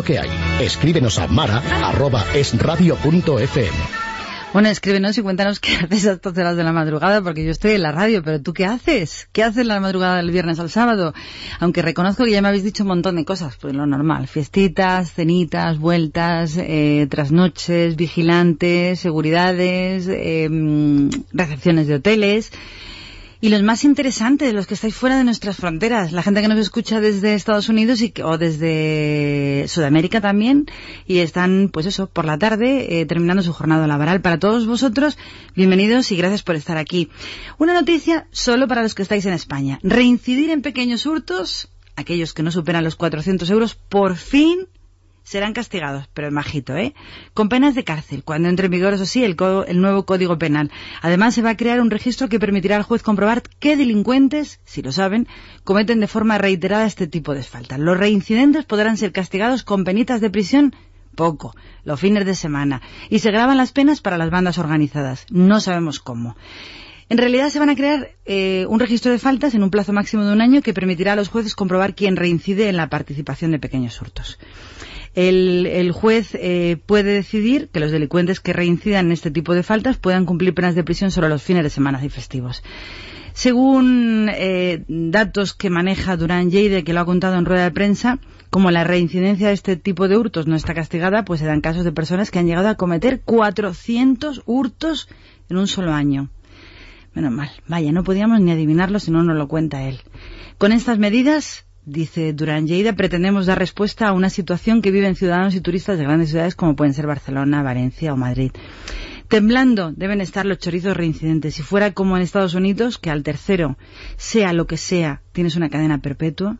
lo que hay. Escríbenos a mara arroba esradio.fm. Bueno, escríbenos y cuéntanos qué haces a estas horas de la madrugada, porque yo estoy en la radio, pero ¿tú qué haces? ¿Qué haces la madrugada del viernes al sábado? Aunque reconozco que ya me habéis dicho un montón de cosas, pues lo normal. Fiestitas, cenitas, vueltas, eh, trasnoches, vigilantes, seguridades, mm, recepciones de hoteles. Y los más interesantes, los que estáis fuera de nuestras fronteras, la gente que nos escucha desde Estados Unidos y o desde Sudamérica también, y están, pues eso, por la tarde, eh, terminando su jornada laboral. Para todos vosotros, bienvenidos y gracias por estar aquí. Una noticia solo para los que estáis en España. Reincidir en pequeños hurtos, aquellos que no superan los 400 euros, por fin serán castigados, pero el majito, ¿eh? Con penas de cárcel, cuando entre en vigor, eso sí, el, el nuevo Código Penal. Además, se va a crear un registro que permitirá al juez comprobar qué delincuentes, si lo saben, cometen de forma reiterada este tipo de faltas. Los reincidentes podrán ser castigados con penitas de prisión poco, los fines de semana, y se graban las penas para las bandas organizadas. No sabemos cómo. En realidad se van a crear eh, un registro de faltas en un plazo máximo de un año que permitirá a los jueces comprobar quién reincide en la participación de pequeños hurtos. El, el juez eh, puede decidir que los delincuentes que reincidan en este tipo de faltas puedan cumplir penas de prisión solo los fines de semana y festivos. Según eh, datos que maneja Durán Lleide, que lo ha contado en rueda de prensa, como la reincidencia de este tipo de hurtos no está castigada, pues se dan casos de personas que han llegado a cometer 400 hurtos en un solo año. Menos mal. Vaya, no podíamos ni adivinarlo si no nos lo cuenta él. Con estas medidas, dice Durán Lleida, pretendemos dar respuesta a una situación que viven ciudadanos y turistas de grandes ciudades como pueden ser Barcelona, Valencia o Madrid. Temblando deben estar los chorizos reincidentes. Si fuera como en Estados Unidos, que al tercero, sea lo que sea, tienes una cadena perpetua.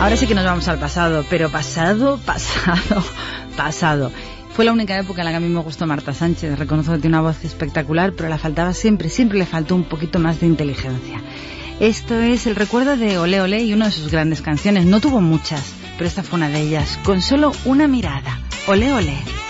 Ahora sí que nos vamos al pasado, pero pasado, pasado, pasado. Fue la única época en la que a mí me gustó Marta Sánchez. Reconozco que tiene una voz espectacular, pero la faltaba siempre, siempre le faltó un poquito más de inteligencia. Esto es el recuerdo de Ole Ole y una de sus grandes canciones. No tuvo muchas, pero esta fue una de ellas. Con solo una mirada. Ole Ole.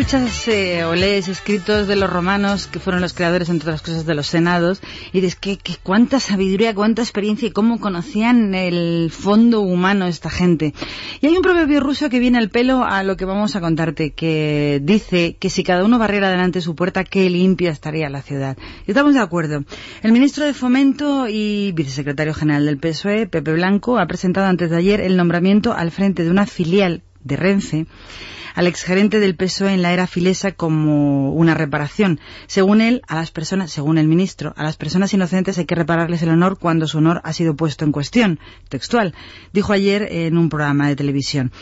Escuchas eh, o lees escritos de los romanos, que fueron los creadores, entre otras cosas, de los senados, y dices que, que cuánta sabiduría, cuánta experiencia y cómo conocían el fondo humano esta gente. Y hay un proverbio ruso que viene al pelo a lo que vamos a contarte, que dice que si cada uno barriera delante su puerta, qué limpia estaría la ciudad. Y estamos de acuerdo. El ministro de Fomento y vicesecretario general del PSOE, Pepe Blanco, ha presentado antes de ayer el nombramiento al frente de una filial de Renfe al exgerente del PSOE en la era filesa como una reparación. Según él, a las personas, según el ministro, a las personas inocentes hay que repararles el honor cuando su honor ha sido puesto en cuestión. Textual. Dijo ayer en un programa de televisión.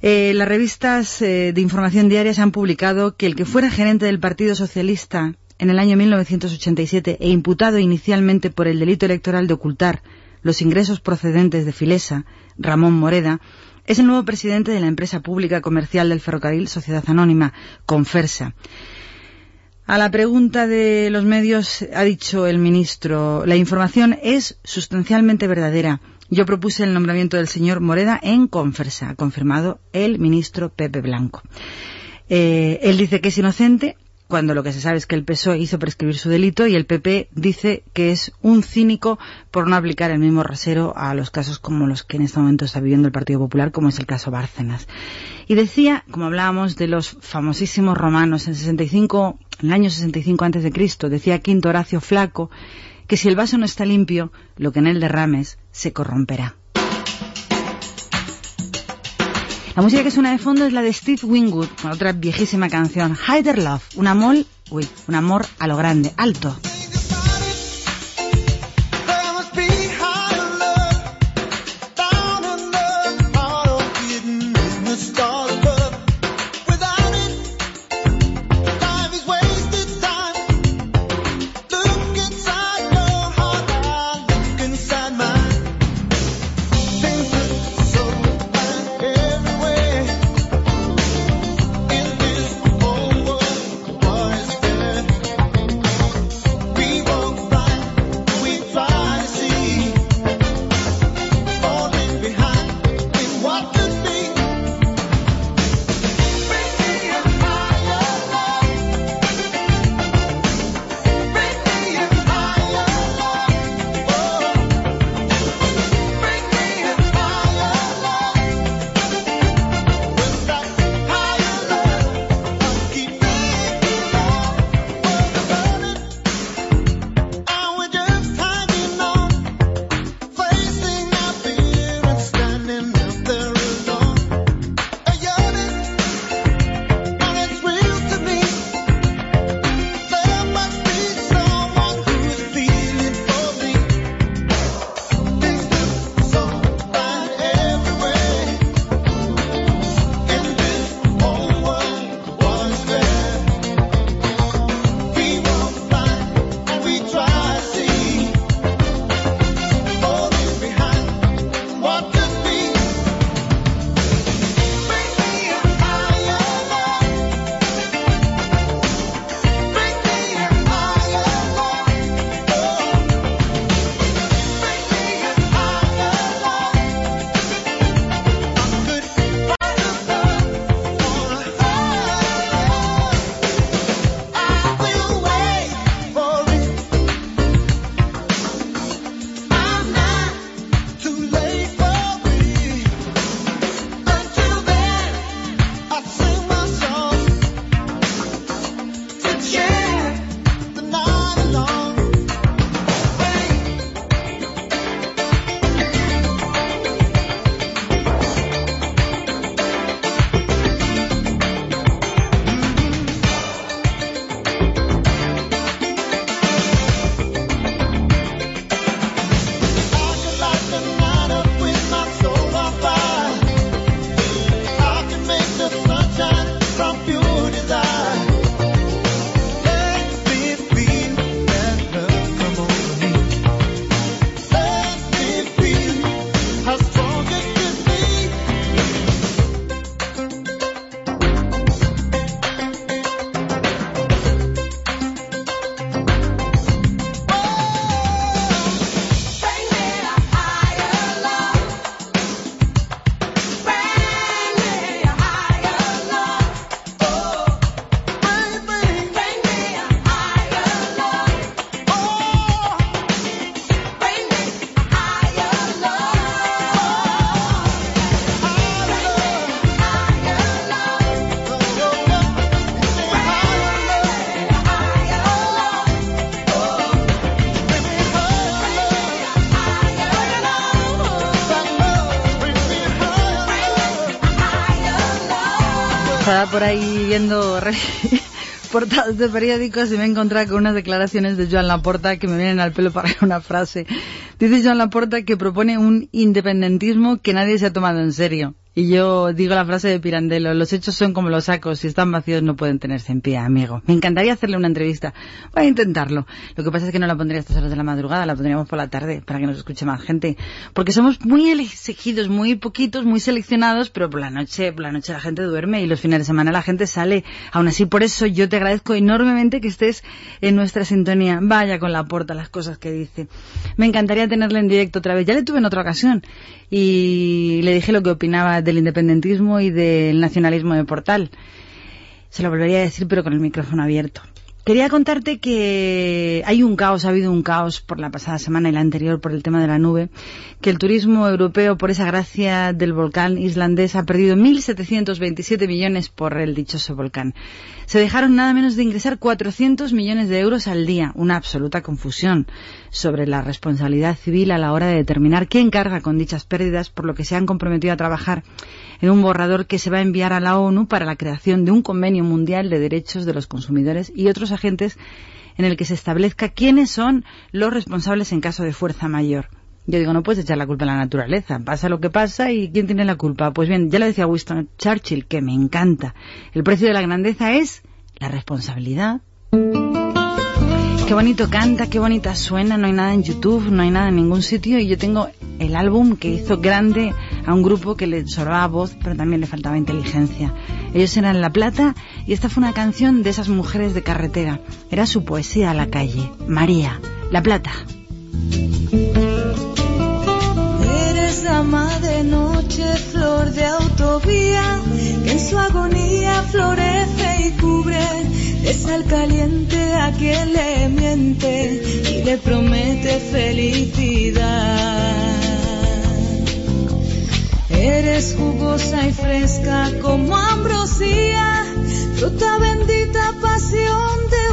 Eh, las revistas eh, de información diaria se han publicado que el que fuera gerente del Partido Socialista en el año 1987 e imputado inicialmente por el delito electoral de ocultar los ingresos procedentes de Filesa, Ramón Moreda, es el nuevo presidente de la empresa pública comercial del ferrocarril Sociedad Anónima, Confersa. A la pregunta de los medios ha dicho el ministro, la información es sustancialmente verdadera. Yo propuse el nombramiento del señor Moreda en Confersa, ha confirmado el ministro Pepe Blanco. Eh, él dice que es inocente, cuando lo que se sabe es que el PSOE hizo prescribir su delito y el PP dice que es un cínico por no aplicar el mismo rasero a los casos como los que en este momento está viviendo el Partido Popular, como es el caso Bárcenas. Y decía, como hablábamos de los famosísimos romanos, en 65, en el año 65 antes de Cristo, decía Quinto Horacio Flaco, que si el vaso no está limpio, lo que en él derrames se corromperá. La música que suena de fondo es la de Steve Wingwood, con otra viejísima canción, Hider Love, un amor, uy, un amor a lo grande, alto. Por ahí viendo portadas de periódicos y me he encontrado con unas declaraciones de Joan Laporta que me vienen al pelo para una frase. Dice Joan Laporta que propone un independentismo que nadie se ha tomado en serio. Y yo digo la frase de Pirandello, los hechos son como los sacos, si están vacíos no pueden tenerse en pie, amigo. Me encantaría hacerle una entrevista. Voy a intentarlo. Lo que pasa es que no la pondría a estas horas de la madrugada, la pondríamos por la tarde, para que nos escuche más gente. Porque somos muy elegidos, muy poquitos, muy seleccionados, pero por la noche, por la noche la gente duerme y los fines de semana la gente sale. Aún así, por eso yo te agradezco enormemente que estés en nuestra sintonía. Vaya con la porta las cosas que dice. Me encantaría tenerle en directo otra vez. Ya le tuve en otra ocasión y le dije lo que opinaba del independentismo y del nacionalismo de Portal. Se lo volvería a decir, pero con el micrófono abierto. Quería contarte que hay un caos, ha habido un caos por la pasada semana y la anterior por el tema de la nube, que el turismo europeo, por esa gracia del volcán islandés, ha perdido 1.727 millones por el dichoso volcán. Se dejaron nada menos de ingresar 400 millones de euros al día, una absoluta confusión sobre la responsabilidad civil a la hora de determinar quién carga con dichas pérdidas, por lo que se han comprometido a trabajar en un borrador que se va a enviar a la ONU para la creación de un convenio mundial de derechos de los consumidores y otros agentes en el que se establezca quiénes son los responsables en caso de fuerza mayor. Yo digo, no puedes echar la culpa a la naturaleza. Pasa lo que pasa y ¿quién tiene la culpa? Pues bien, ya lo decía Winston Churchill, que me encanta. El precio de la grandeza es la responsabilidad. Qué bonito canta, qué bonita suena, no hay nada en YouTube, no hay nada en ningún sitio y yo tengo el álbum que hizo grande a un grupo que le sobraba voz pero también le faltaba inteligencia. Ellos eran La Plata y esta fue una canción de esas mujeres de carretera. Era su poesía a la calle. María, La Plata. Eres de noche, flor de autovía, que su agonía florece y cubre de sal caliente a quien le miente y le promete felicidad. Eres jugosa y fresca como ambrosía, fruta bendita, pasión de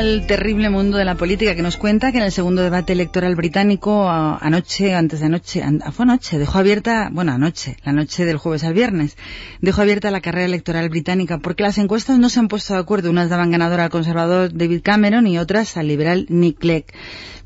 al terrible mundo de la política que nos cuenta que en el segundo debate electoral británico anoche, antes de anoche, an- fue anoche, dejó abierta, bueno, anoche, la noche del jueves al viernes, dejó abierta la carrera electoral británica porque las encuestas no se han puesto de acuerdo. Unas daban ganador al conservador David Cameron y otras al liberal Nick Clegg.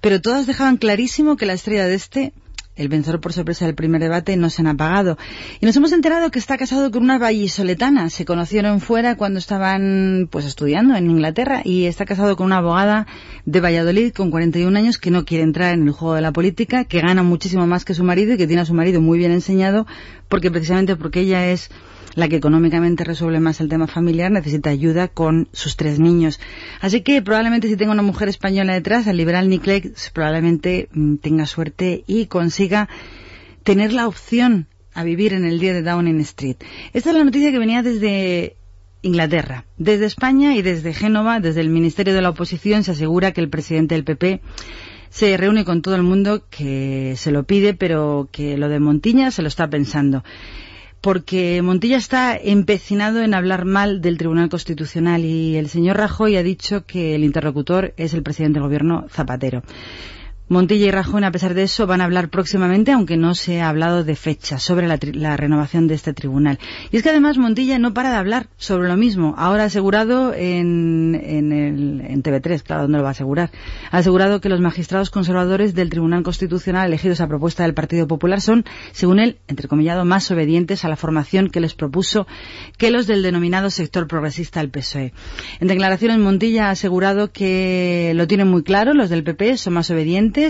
Pero todas dejaban clarísimo que la estrella de este el vencedor por sorpresa del primer debate no se han apagado. Y nos hemos enterado que está casado con una vallisoletana. Se conocieron fuera cuando estaban pues estudiando en Inglaterra y está casado con una abogada de Valladolid con 41 años que no quiere entrar en el juego de la política, que gana muchísimo más que su marido y que tiene a su marido muy bien enseñado porque precisamente porque ella es la que económicamente resuelve más el tema familiar, necesita ayuda con sus tres niños. Así que probablemente si tenga una mujer española detrás, el liberal Nick Clegg probablemente mm, tenga suerte y consiga tener la opción a vivir en el día de Downing Street. Esta es la noticia que venía desde Inglaterra. Desde España y desde Génova, desde el Ministerio de la Oposición, se asegura que el presidente del PP se reúne con todo el mundo que se lo pide, pero que lo de Montilla se lo está pensando porque Montilla está empecinado en hablar mal del Tribunal Constitucional y el señor Rajoy ha dicho que el interlocutor es el presidente del gobierno Zapatero. Montilla y Rajoy, a pesar de eso, van a hablar próximamente, aunque no se ha hablado de fecha, sobre la, la renovación de este tribunal. Y es que además Montilla no para de hablar sobre lo mismo. Ahora ha asegurado en, en, el, en TV3, claro, ¿dónde lo va a asegurar? Ha asegurado que los magistrados conservadores del Tribunal Constitucional elegidos a propuesta del Partido Popular son, según él, entrecomillado, más obedientes a la formación que les propuso que los del denominado sector progresista del PSOE. En declaraciones, Montilla ha asegurado que lo tienen muy claro, los del PP son más obedientes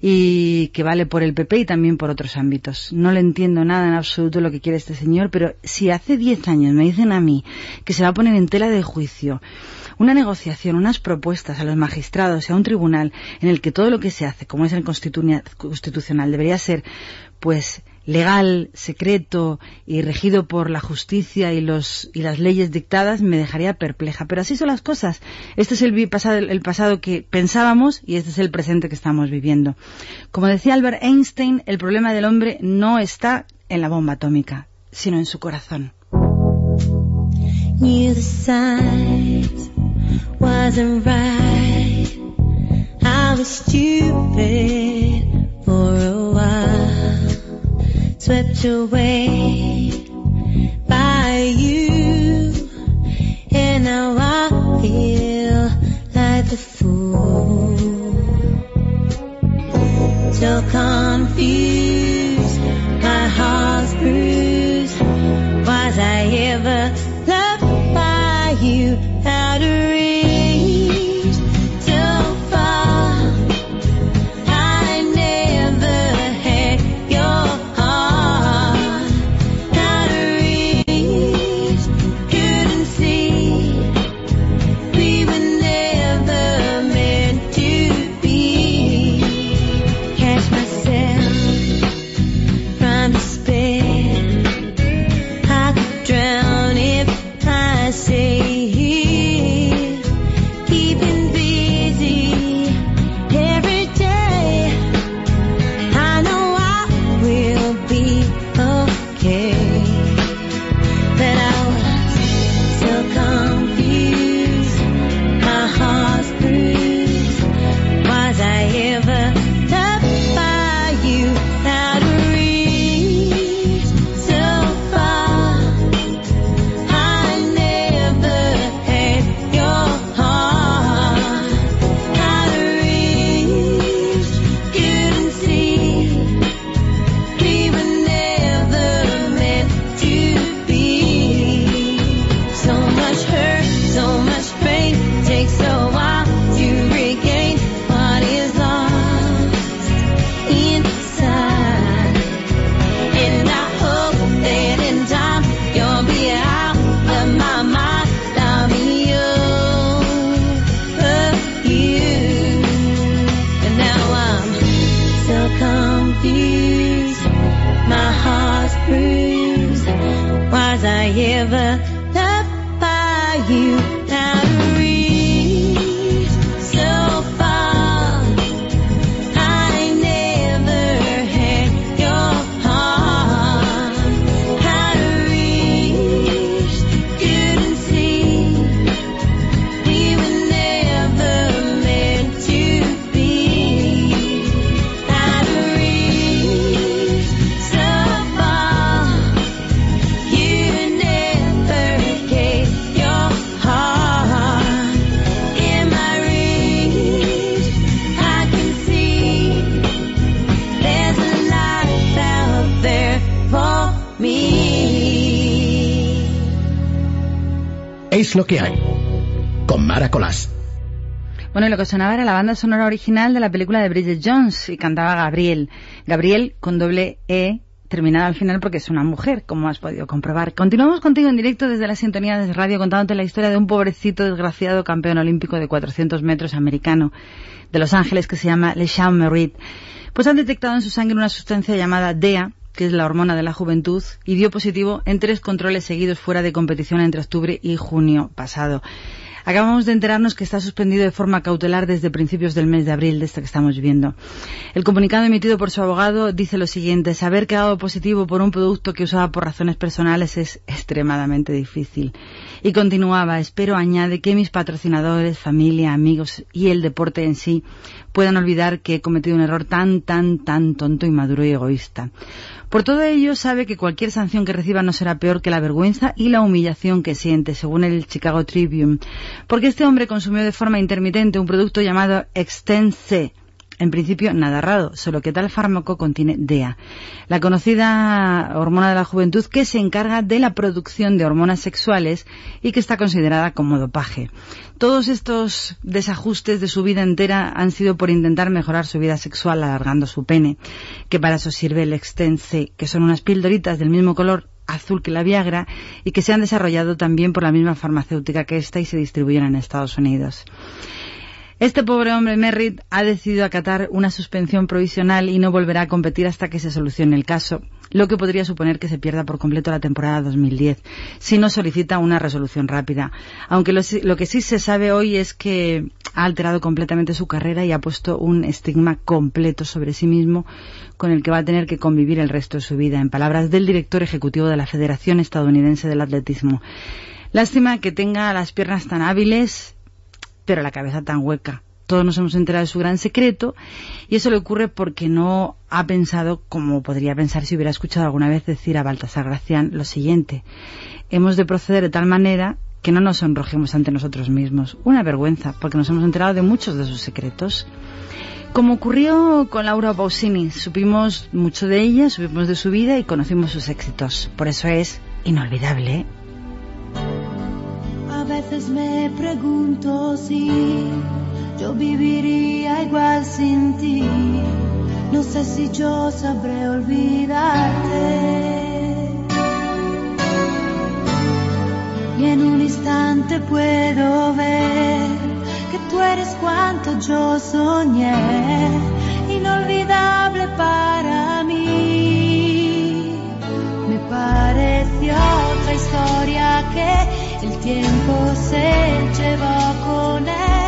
y que vale por el PP y también por otros ámbitos. No le entiendo nada en absoluto lo que quiere este señor, pero si hace 10 años me dicen a mí que se va a poner en tela de juicio una negociación, unas propuestas a los magistrados y a un tribunal en el que todo lo que se hace, como es el constitu- constitucional, debería ser, pues, legal, secreto y regido por la justicia y los y las leyes dictadas me dejaría perpleja. Pero así son las cosas. Este es el pasado, el pasado que pensábamos y este es el presente que estamos viviendo. Como decía Albert Einstein, el problema del hombre no está en la bomba atómica, sino en su corazón. Swept away by you, and now I feel like a fool. So confused, sonaba era la banda sonora original de la película de Bridget Jones y cantaba Gabriel. Gabriel con doble E terminada al final porque es una mujer, como has podido comprobar. Continuamos contigo en directo desde la sintonía de radio contándote la historia de un pobrecito desgraciado campeón olímpico de 400 metros americano de Los Ángeles que se llama LeSean Merritt. Pues han detectado en su sangre una sustancia llamada DEA, que es la hormona de la juventud, y dio positivo en tres controles seguidos fuera de competición entre octubre y junio pasado. Acabamos de enterarnos que está suspendido de forma cautelar desde principios del mes de abril de este que estamos viviendo. El comunicado emitido por su abogado dice lo siguiente, saber que ha dado positivo por un producto que usaba por razones personales es extremadamente difícil. Y continuaba, espero, añade, que mis patrocinadores, familia, amigos y el deporte en sí puedan olvidar que he cometido un error tan, tan, tan tonto, inmaduro y egoísta. Por todo ello, sabe que cualquier sanción que reciba no será peor que la vergüenza y la humillación que siente, según el Chicago Tribune, porque este hombre consumió de forma intermitente un producto llamado Extense, en principio, nada raro, solo que tal fármaco contiene DEA, la conocida hormona de la juventud que se encarga de la producción de hormonas sexuales y que está considerada como dopaje. Todos estos desajustes de su vida entera han sido por intentar mejorar su vida sexual alargando su pene, que para eso sirve el Extense, que son unas pildoritas del mismo color azul que la Viagra y que se han desarrollado también por la misma farmacéutica que esta y se distribuyen en Estados Unidos. Este pobre hombre Merritt ha decidido acatar una suspensión provisional y no volverá a competir hasta que se solucione el caso, lo que podría suponer que se pierda por completo la temporada 2010, si no solicita una resolución rápida. Aunque lo, que sí se sabe hoy es que ha alterado completamente su carrera y ha puesto un estigma completo sobre sí mismo con el que va a tener que convivir el resto de su vida, en palabras del director ejecutivo de la Federación Estadounidense del Atletismo. Lástima que tenga las piernas tan hábiles pero la cabeza tan hueca. Todos nos hemos enterado de su gran secreto y eso le ocurre porque no ha pensado como podría pensar si hubiera escuchado alguna vez decir a Baltasar Gracián lo siguiente. Hemos de proceder de tal manera que no nos sonrojemos ante nosotros mismos. Una vergüenza, porque nos hemos enterado de muchos de sus secretos. Como ocurrió con Laura Pausini, supimos mucho de ella, supimos de su vida y conocimos sus éxitos. Por eso es inolvidable. Veces me pregunto si yo viviría igual sin ti. No sé si yo sabré olvidarte. Y en un instante puedo ver que tú eres cuanto yo soñé, inolvidable para mí. Me pareció otra historia que el tiempo se llevó con él.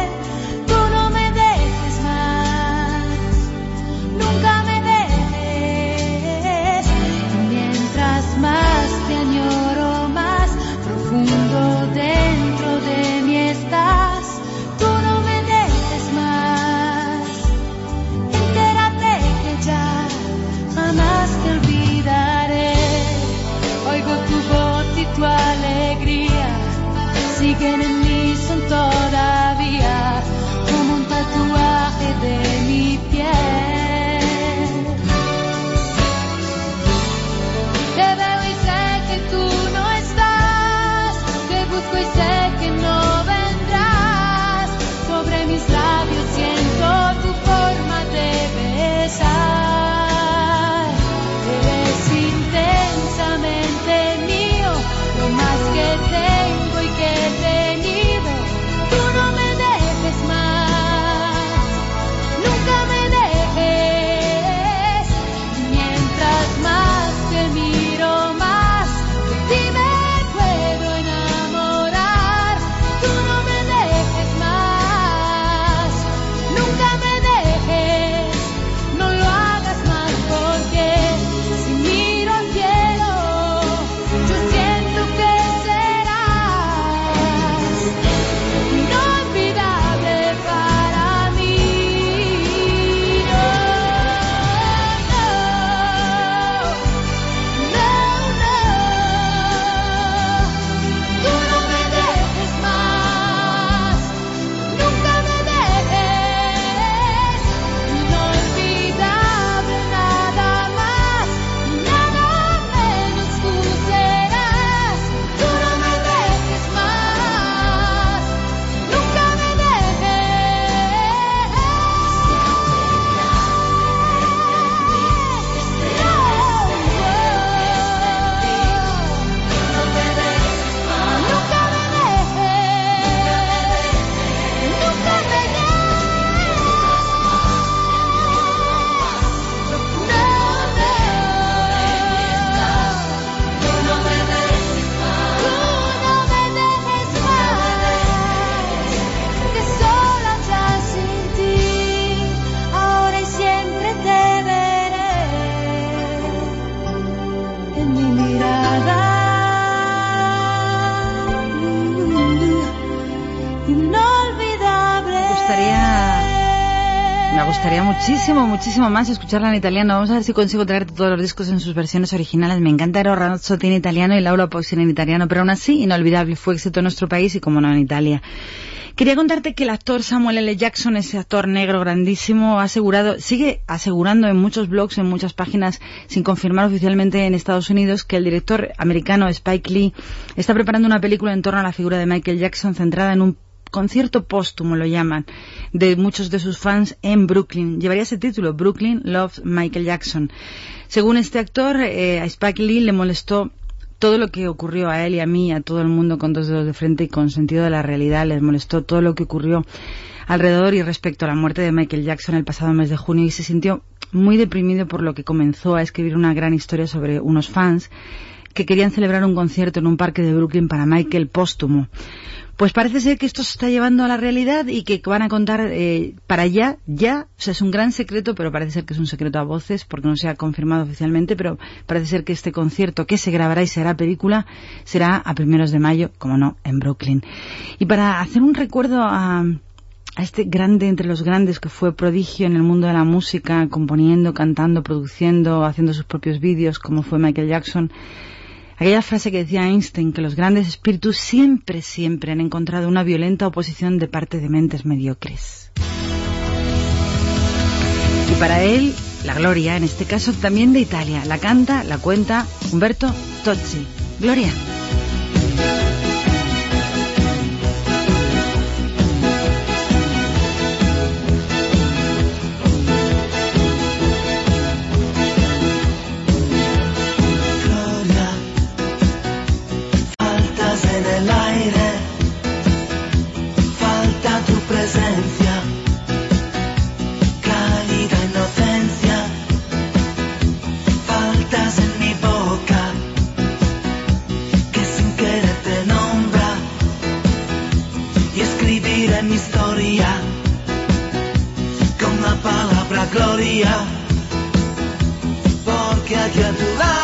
Muchísimo, muchísimo más escucharla en italiano. Vamos a ver si consigo traerte todos los discos en sus versiones originales. Me encanta Ero Ramazzotti en italiano y Laura Pausini en italiano, pero aún así, inolvidable, fue éxito en nuestro país y como no en Italia. Quería contarte que el actor Samuel L. Jackson, ese actor negro grandísimo, ha asegurado, sigue asegurando en muchos blogs, en muchas páginas, sin confirmar oficialmente en Estados Unidos, que el director americano Spike Lee está preparando una película en torno a la figura de Michael Jackson centrada en un concierto póstumo, lo llaman, de muchos de sus fans en Brooklyn. Llevaría ese título, Brooklyn Loves Michael Jackson. Según este actor, eh, a Spike Lee le molestó todo lo que ocurrió a él y a mí, a todo el mundo con dos dedos de frente y con sentido de la realidad, les molestó todo lo que ocurrió alrededor y respecto a la muerte de Michael Jackson el pasado mes de junio y se sintió muy deprimido por lo que comenzó a escribir una gran historia sobre unos fans que querían celebrar un concierto en un parque de Brooklyn para Michael póstumo. Pues parece ser que esto se está llevando a la realidad y que van a contar eh, para allá, ya, o sea, es un gran secreto, pero parece ser que es un secreto a voces, porque no se ha confirmado oficialmente, pero parece ser que este concierto que se grabará y será película será a primeros de mayo, como no, en Brooklyn. Y para hacer un recuerdo a, a este grande entre los grandes que fue prodigio en el mundo de la música, componiendo, cantando, produciendo, haciendo sus propios vídeos, como fue Michael Jackson, Aquella frase que decía Einstein, que los grandes espíritus siempre, siempre han encontrado una violenta oposición de parte de mentes mediocres. Y para él, la gloria, en este caso también de Italia, la canta, la cuenta Humberto Tozzi. Gloria. Gloria porque aquí a tu lado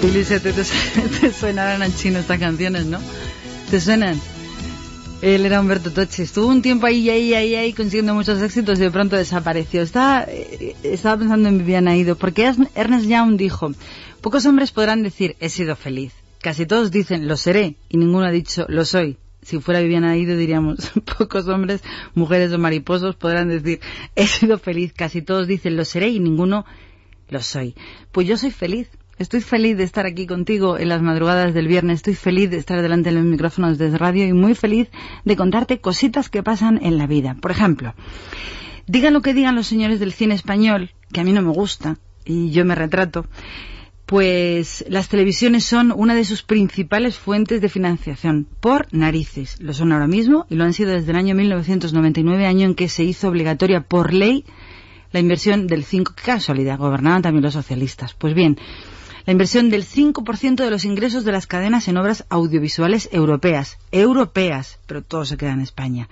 ti, te, te, suenarán a chino estas canciones, ¿no? ¿Te suenan? Él era Humberto Tocci. Estuvo un tiempo ahí, ahí, ahí, ahí, consiguiendo muchos éxitos y de pronto desapareció. Estaba, eh, estaba pensando en Viviana Ido, porque Ernest Young dijo, pocos hombres podrán decir, he sido feliz. Casi todos dicen, lo seré, y ninguno ha dicho, lo soy. Si fuera Viviana Ido diríamos, pocos hombres, mujeres o mariposos podrán decir, he sido feliz. Casi todos dicen, lo seré, y ninguno lo soy. Pues yo soy feliz. Estoy feliz de estar aquí contigo en las madrugadas del viernes. Estoy feliz de estar delante de los micrófonos de radio y muy feliz de contarte cositas que pasan en la vida. Por ejemplo, digan lo que digan los señores del cine español, que a mí no me gusta, y yo me retrato, pues las televisiones son una de sus principales fuentes de financiación, por narices. Lo son ahora mismo y lo han sido desde el año 1999, año en que se hizo obligatoria por ley la inversión del 5%, qué casualidad, gobernaban también los socialistas. Pues bien, la inversión del 5% de los ingresos de las cadenas en obras audiovisuales europeas. Europeas, pero todo se queda en España.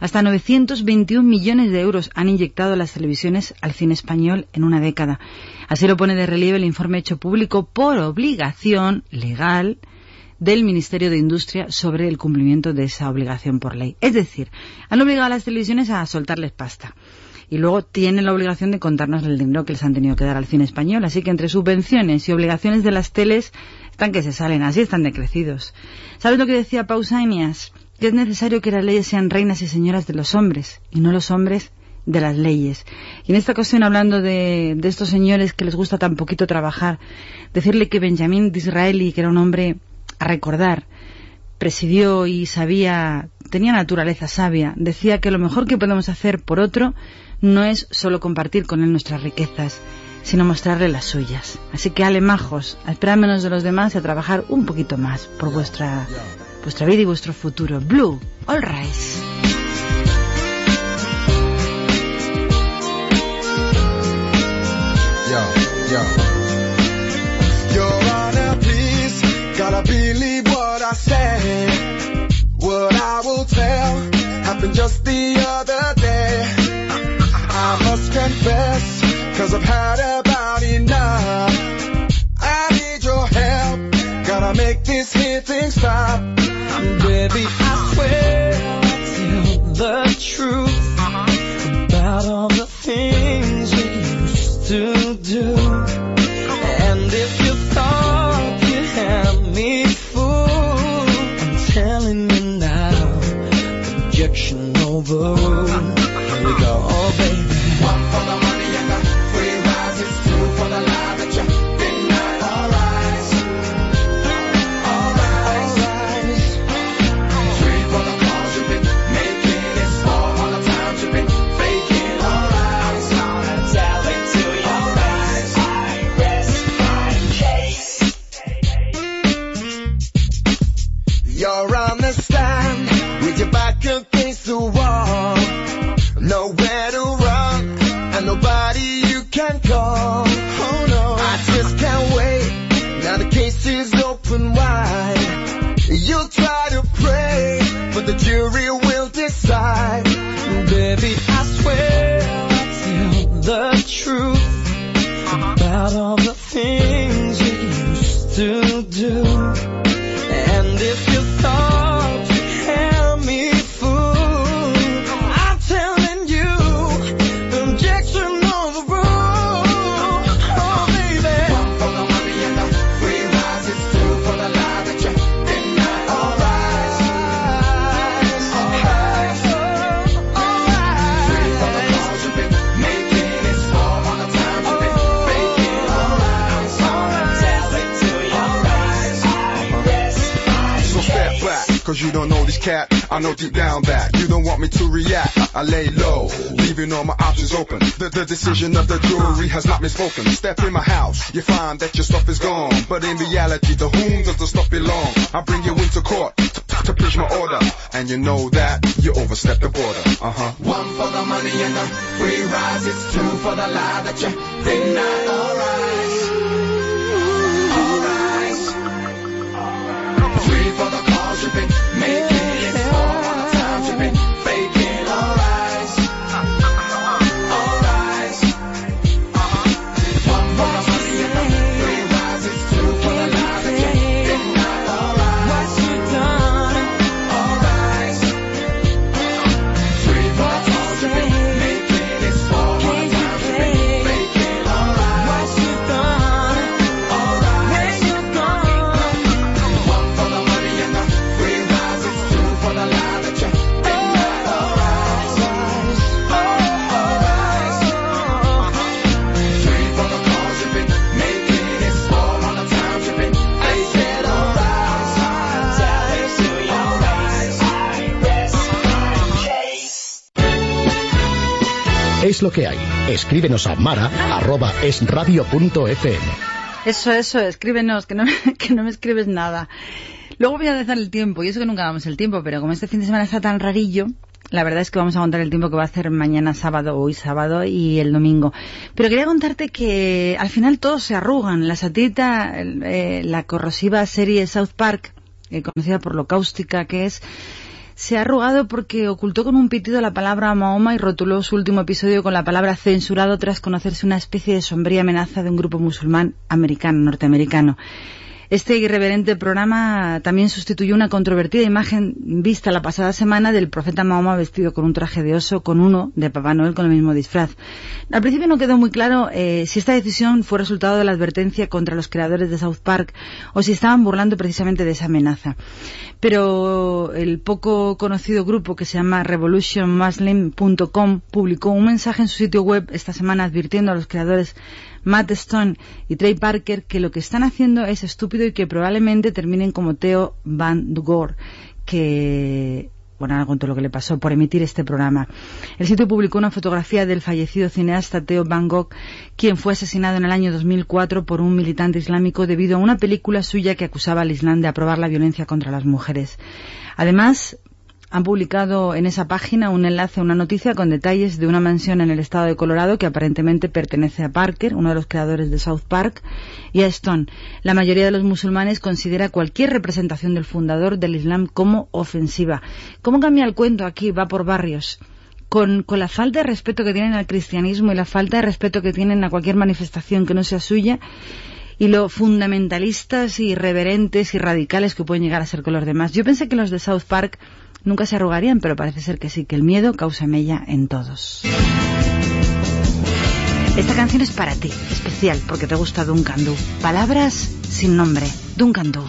Hasta 921 millones de euros han inyectado las televisiones al cine español en una década. Así lo pone de relieve el informe hecho público por obligación legal del Ministerio de Industria sobre el cumplimiento de esa obligación por ley. Es decir, han obligado a las televisiones a soltarles pasta y luego tienen la obligación de contarnos el dinero que les han tenido que dar al cine español. Así que entre subvenciones y obligaciones de las teles están que se salen, así están decrecidos. ¿Sabes lo que decía Pausanias? Que es necesario que las leyes sean reinas y señoras de los hombres y no los hombres de las leyes. Y en esta ocasión, hablando de, de estos señores que les gusta tan poquito trabajar, decirle que Benjamín Disraeli, que era un hombre a recordar, presidió y sabía, tenía naturaleza sabia, decía que lo mejor que podemos hacer por otro no es solo compartir con él nuestras riquezas, sino mostrarle las suyas. Así que, ale majos, a esperar menos de los demás y a trabajar un poquito más por vuestra, vida y vuestro futuro. Blue, all rise. Just the other confess, cause I've had about enough. I need your help, gotta make this here thing stop. Baby, I swear Tell the truth about all the things we used to do. And if you thought you had me fooled, I'm telling you now, objection overruled. You'll try to pray, but the jury will decide. Baby, I swear I'll tell the truth about all the things we used to do. Cause you don't know this cat. I know deep down that you don't want me to react. I lay low, leaving all my options open. The, the decision of the jury has not been spoken. Step in my house, you find that your stuff is gone. But in reality, to whom does the stuff belong? I bring you into court to, preach my order. And you know that you overstepped the border. Uh huh. One for the money and the free rise. It's two for the lie that you deny. All rise. Lo que hay? Escríbenos a mara.esradio.fm. Eso, eso, escríbenos, que no, que no me escribes nada. Luego voy a dejar el tiempo, y eso que nunca damos el tiempo, pero como este fin de semana está tan rarillo, la verdad es que vamos a contar el tiempo que va a hacer mañana sábado, hoy sábado y el domingo. Pero quería contarte que al final todos se arrugan. La satirita, el- eh, la corrosiva serie South Park, eh, conocida por lo cáustica que es, se ha arrugado porque ocultó con un pitido la palabra Mahoma y rotuló su último episodio con la palabra censurado tras conocerse una especie de sombría amenaza de un grupo musulmán americano, norteamericano. Este irreverente programa también sustituyó una controvertida imagen vista la pasada semana del profeta Mahoma vestido con un traje de oso con uno de Papá Noel con el mismo disfraz. Al principio no quedó muy claro eh, si esta decisión fue resultado de la advertencia contra los creadores de South Park o si estaban burlando precisamente de esa amenaza. Pero el poco conocido grupo que se llama revolutionmuslim.com publicó un mensaje en su sitio web esta semana advirtiendo a los creadores Matt Stone y Trey Parker que lo que están haciendo es estúpido y que probablemente terminen como Theo Van Gogh, que bueno, ahora cuento lo que le pasó por emitir este programa. El sitio publicó una fotografía del fallecido cineasta Theo Van Gogh, quien fue asesinado en el año 2004 por un militante islámico debido a una película suya que acusaba al Islam de aprobar la violencia contra las mujeres. Además, han publicado en esa página un enlace una noticia con detalles de una mansión en el estado de Colorado que aparentemente pertenece a Parker, uno de los creadores de South Park, y a Stone. La mayoría de los musulmanes considera cualquier representación del fundador del Islam como ofensiva. ¿Cómo cambia el cuento aquí? Va por barrios. Con, con la falta de respeto que tienen al cristianismo y la falta de respeto que tienen a cualquier manifestación que no sea suya, y lo fundamentalistas y irreverentes y radicales que pueden llegar a ser con los demás. Yo pensé que los de South Park nunca se arrugarían, pero parece ser que sí, que el miedo causa mella en todos. Esta canción es para ti, especial, porque te gusta Duncan Du. Palabras sin nombre, Duncan Du.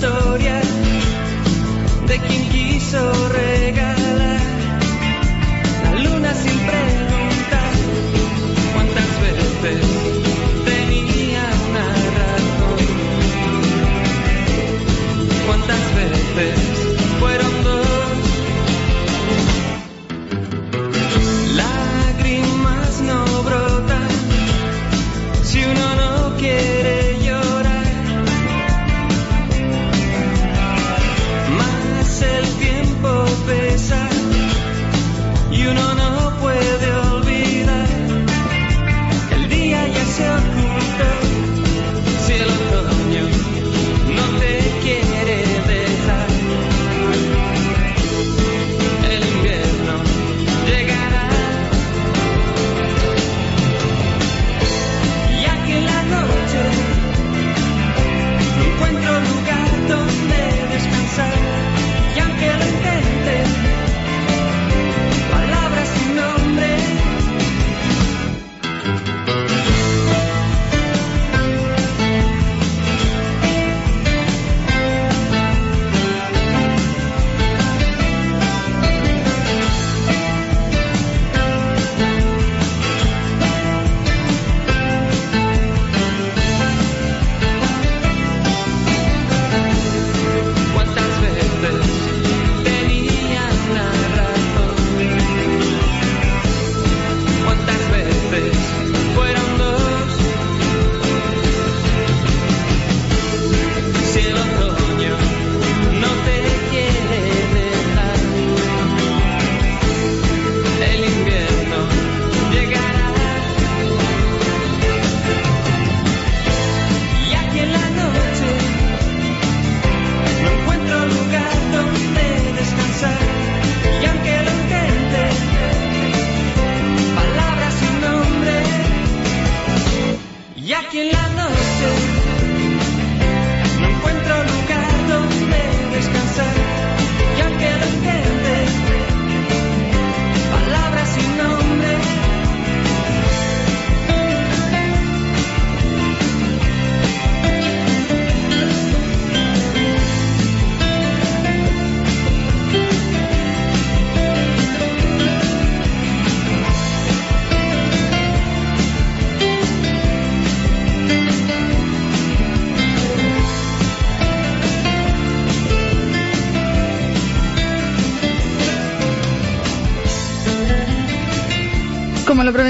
Historia de quien quiso regalar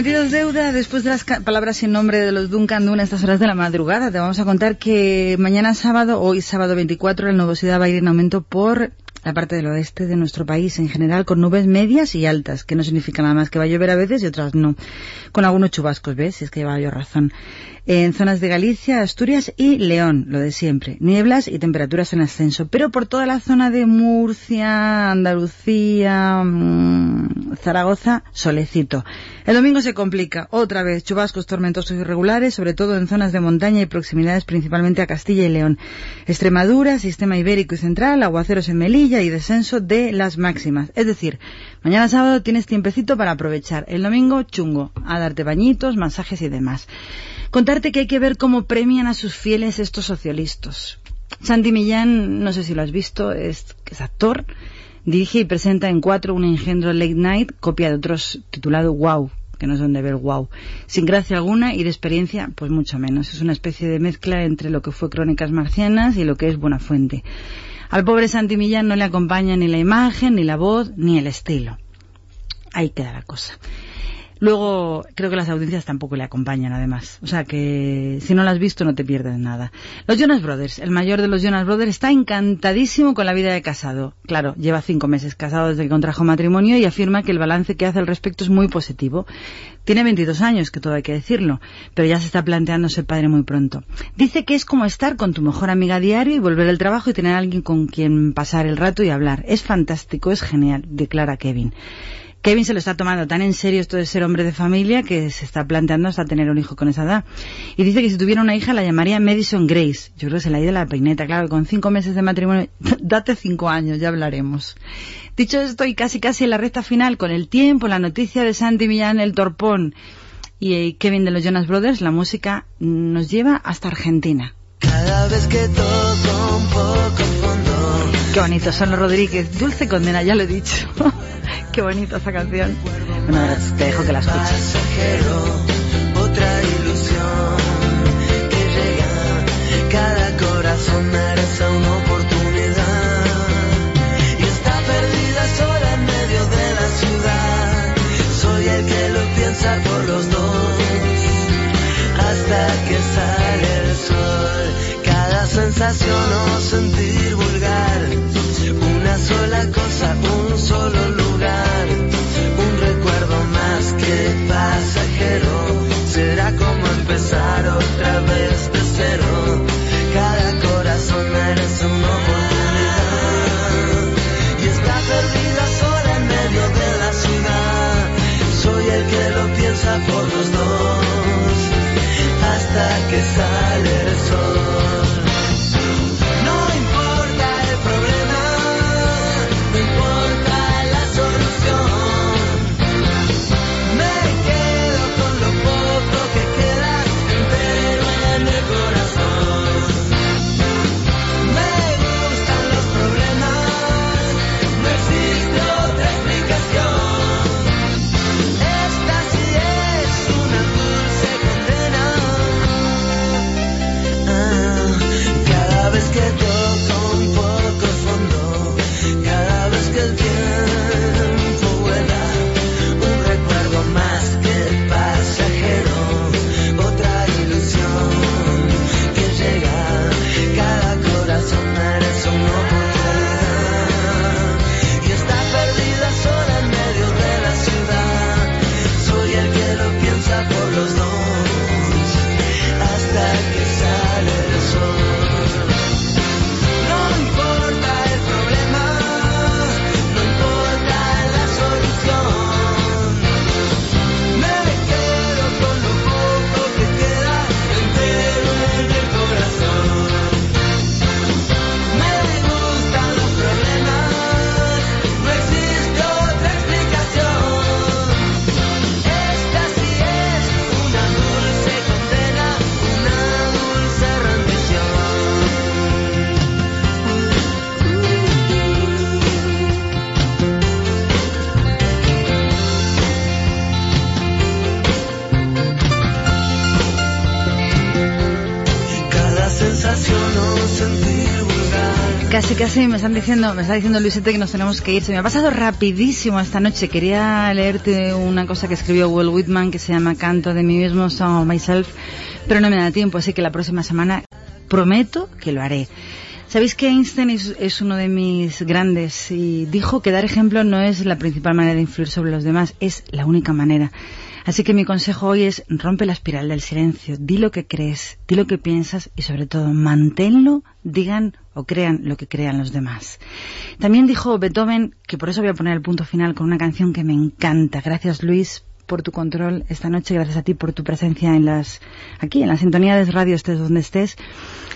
Como lo prometido es deuda, después de las palabras sin nombre de los Duncan Duna a estas horas de la madrugada, te vamos a contar que mañana sábado, hoy sábado 24, la nubosidad va a ir en aumento por la parte del oeste de nuestro país en general, con nubes medias y altas, que no significa nada más que va a llover a veces y otras no. Con algunos chubascos, ¿ves? Es que llevaba yo razón. En zonas de Galicia, Asturias y León, lo de siempre. Nieblas y temperaturas en ascenso. Pero por toda la zona de Murcia, Andalucía, mm, Zaragoza, solecito. El domingo se complica. Otra vez, chubascos tormentosos irregulares, sobre todo en zonas de montaña y proximidades principalmente a Castilla y León. Extremadura, sistema ibérico y central, aguaceros en Melilla y descenso de las máximas. Es decir, mañana sábado tienes tiempecito para aprovechar. El domingo, chungo, a darte bañitos, masajes y demás. Contarte que hay que ver cómo premian a sus fieles estos socialistas. Santi Millán, no sé si lo has visto, es, es actor, dirige y presenta en cuatro un engendro late night, copia de otros titulado Wow, que no son de ver wow, sin gracia alguna y de experiencia, pues mucho menos. Es una especie de mezcla entre lo que fue Crónicas Marcianas y lo que es Buena Fuente. Al pobre Santi Millán no le acompaña ni la imagen, ni la voz, ni el estilo. Ahí queda la cosa. Luego, creo que las audiencias tampoco le acompañan, además. O sea que si no lo has visto, no te pierdes nada. Los Jonas Brothers, el mayor de los Jonas Brothers, está encantadísimo con la vida de casado. Claro, lleva cinco meses casado desde que contrajo matrimonio y afirma que el balance que hace al respecto es muy positivo. Tiene 22 años, que todo hay que decirlo, pero ya se está planteando ser padre muy pronto. Dice que es como estar con tu mejor amiga diario y volver al trabajo y tener a alguien con quien pasar el rato y hablar. Es fantástico, es genial, declara Kevin. Kevin se lo está tomando tan en serio esto de ser hombre de familia que se está planteando hasta tener un hijo con esa edad. Y dice que si tuviera una hija la llamaría Madison Grace. Yo creo que se la ha ido la peineta, claro, con cinco meses de matrimonio. Date cinco años, ya hablaremos. Dicho esto, y casi casi en la recta final, con el tiempo, la noticia de Santi Millán, el torpón, y eh, Kevin de los Jonas Brothers, la música nos lleva hasta Argentina. Qué bonito, Solo Rodríguez, Dulce Condena, ya lo he dicho. Qué bonita esa canción. Bueno, te dejo que la escuches. otra ilusión que llega. Cada corazón merece una oportunidad y está perdida sola en medio de la ciudad. Soy el que lo piensa por los dos hasta que sale el sol. Cada sensación o sentir una sola cosa, un solo lugar, Casi, casi me están diciendo, me está diciendo Luisete que nos tenemos que ir. Se me ha pasado rapidísimo esta noche. Quería leerte una cosa que escribió Will Whitman que se llama Canto de mí mismo, Song of Myself, pero no me da tiempo, así que la próxima semana prometo que lo haré. Sabéis que Einstein es, es uno de mis grandes y dijo que dar ejemplo no es la principal manera de influir sobre los demás, es la única manera. Así que mi consejo hoy es rompe la espiral del silencio, di lo que crees, di lo que piensas y sobre todo manténlo, digan o crean lo que crean los demás. También dijo Beethoven, que por eso voy a poner el punto final con una canción que me encanta. Gracias Luis por tu control esta noche, gracias a ti por tu presencia en las, aquí en la sintonía de radio estés donde estés.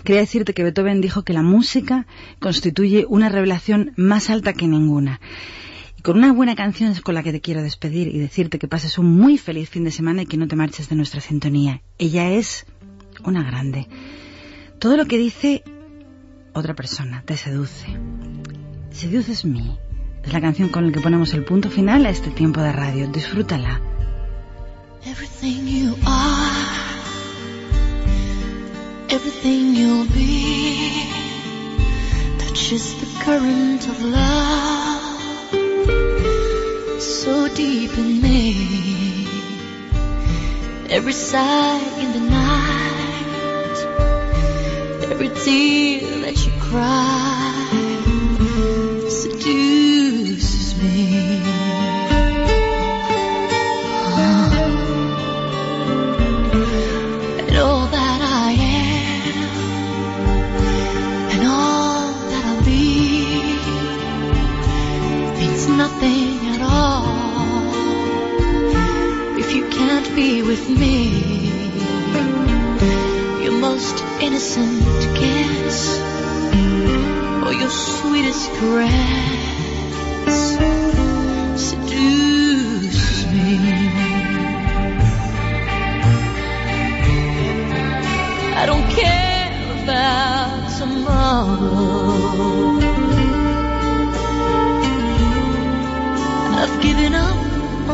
Quería decirte que Beethoven dijo que la música constituye una revelación más alta que ninguna. Con una buena canción es con la que te quiero despedir y decirte que pases un muy feliz fin de semana y que no te marches de nuestra sintonía. Ella es una grande. Todo lo que dice otra persona te seduce. Seduces me. Es la canción con la que ponemos el punto final a este tiempo de radio. Disfrútala. Everything you are, everything you'll be, touches the current of love so deep in me. Every sigh in the night, every tear that you cry be with me. Your most innocent kiss, or your sweetest caress, seduces me. I don't care about tomorrow. I've given up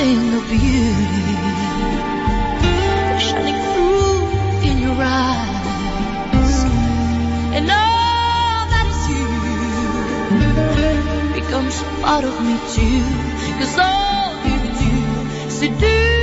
thing of beauty shining through in your eyes, and all that is you becomes part of me too. Cause all you do is seduce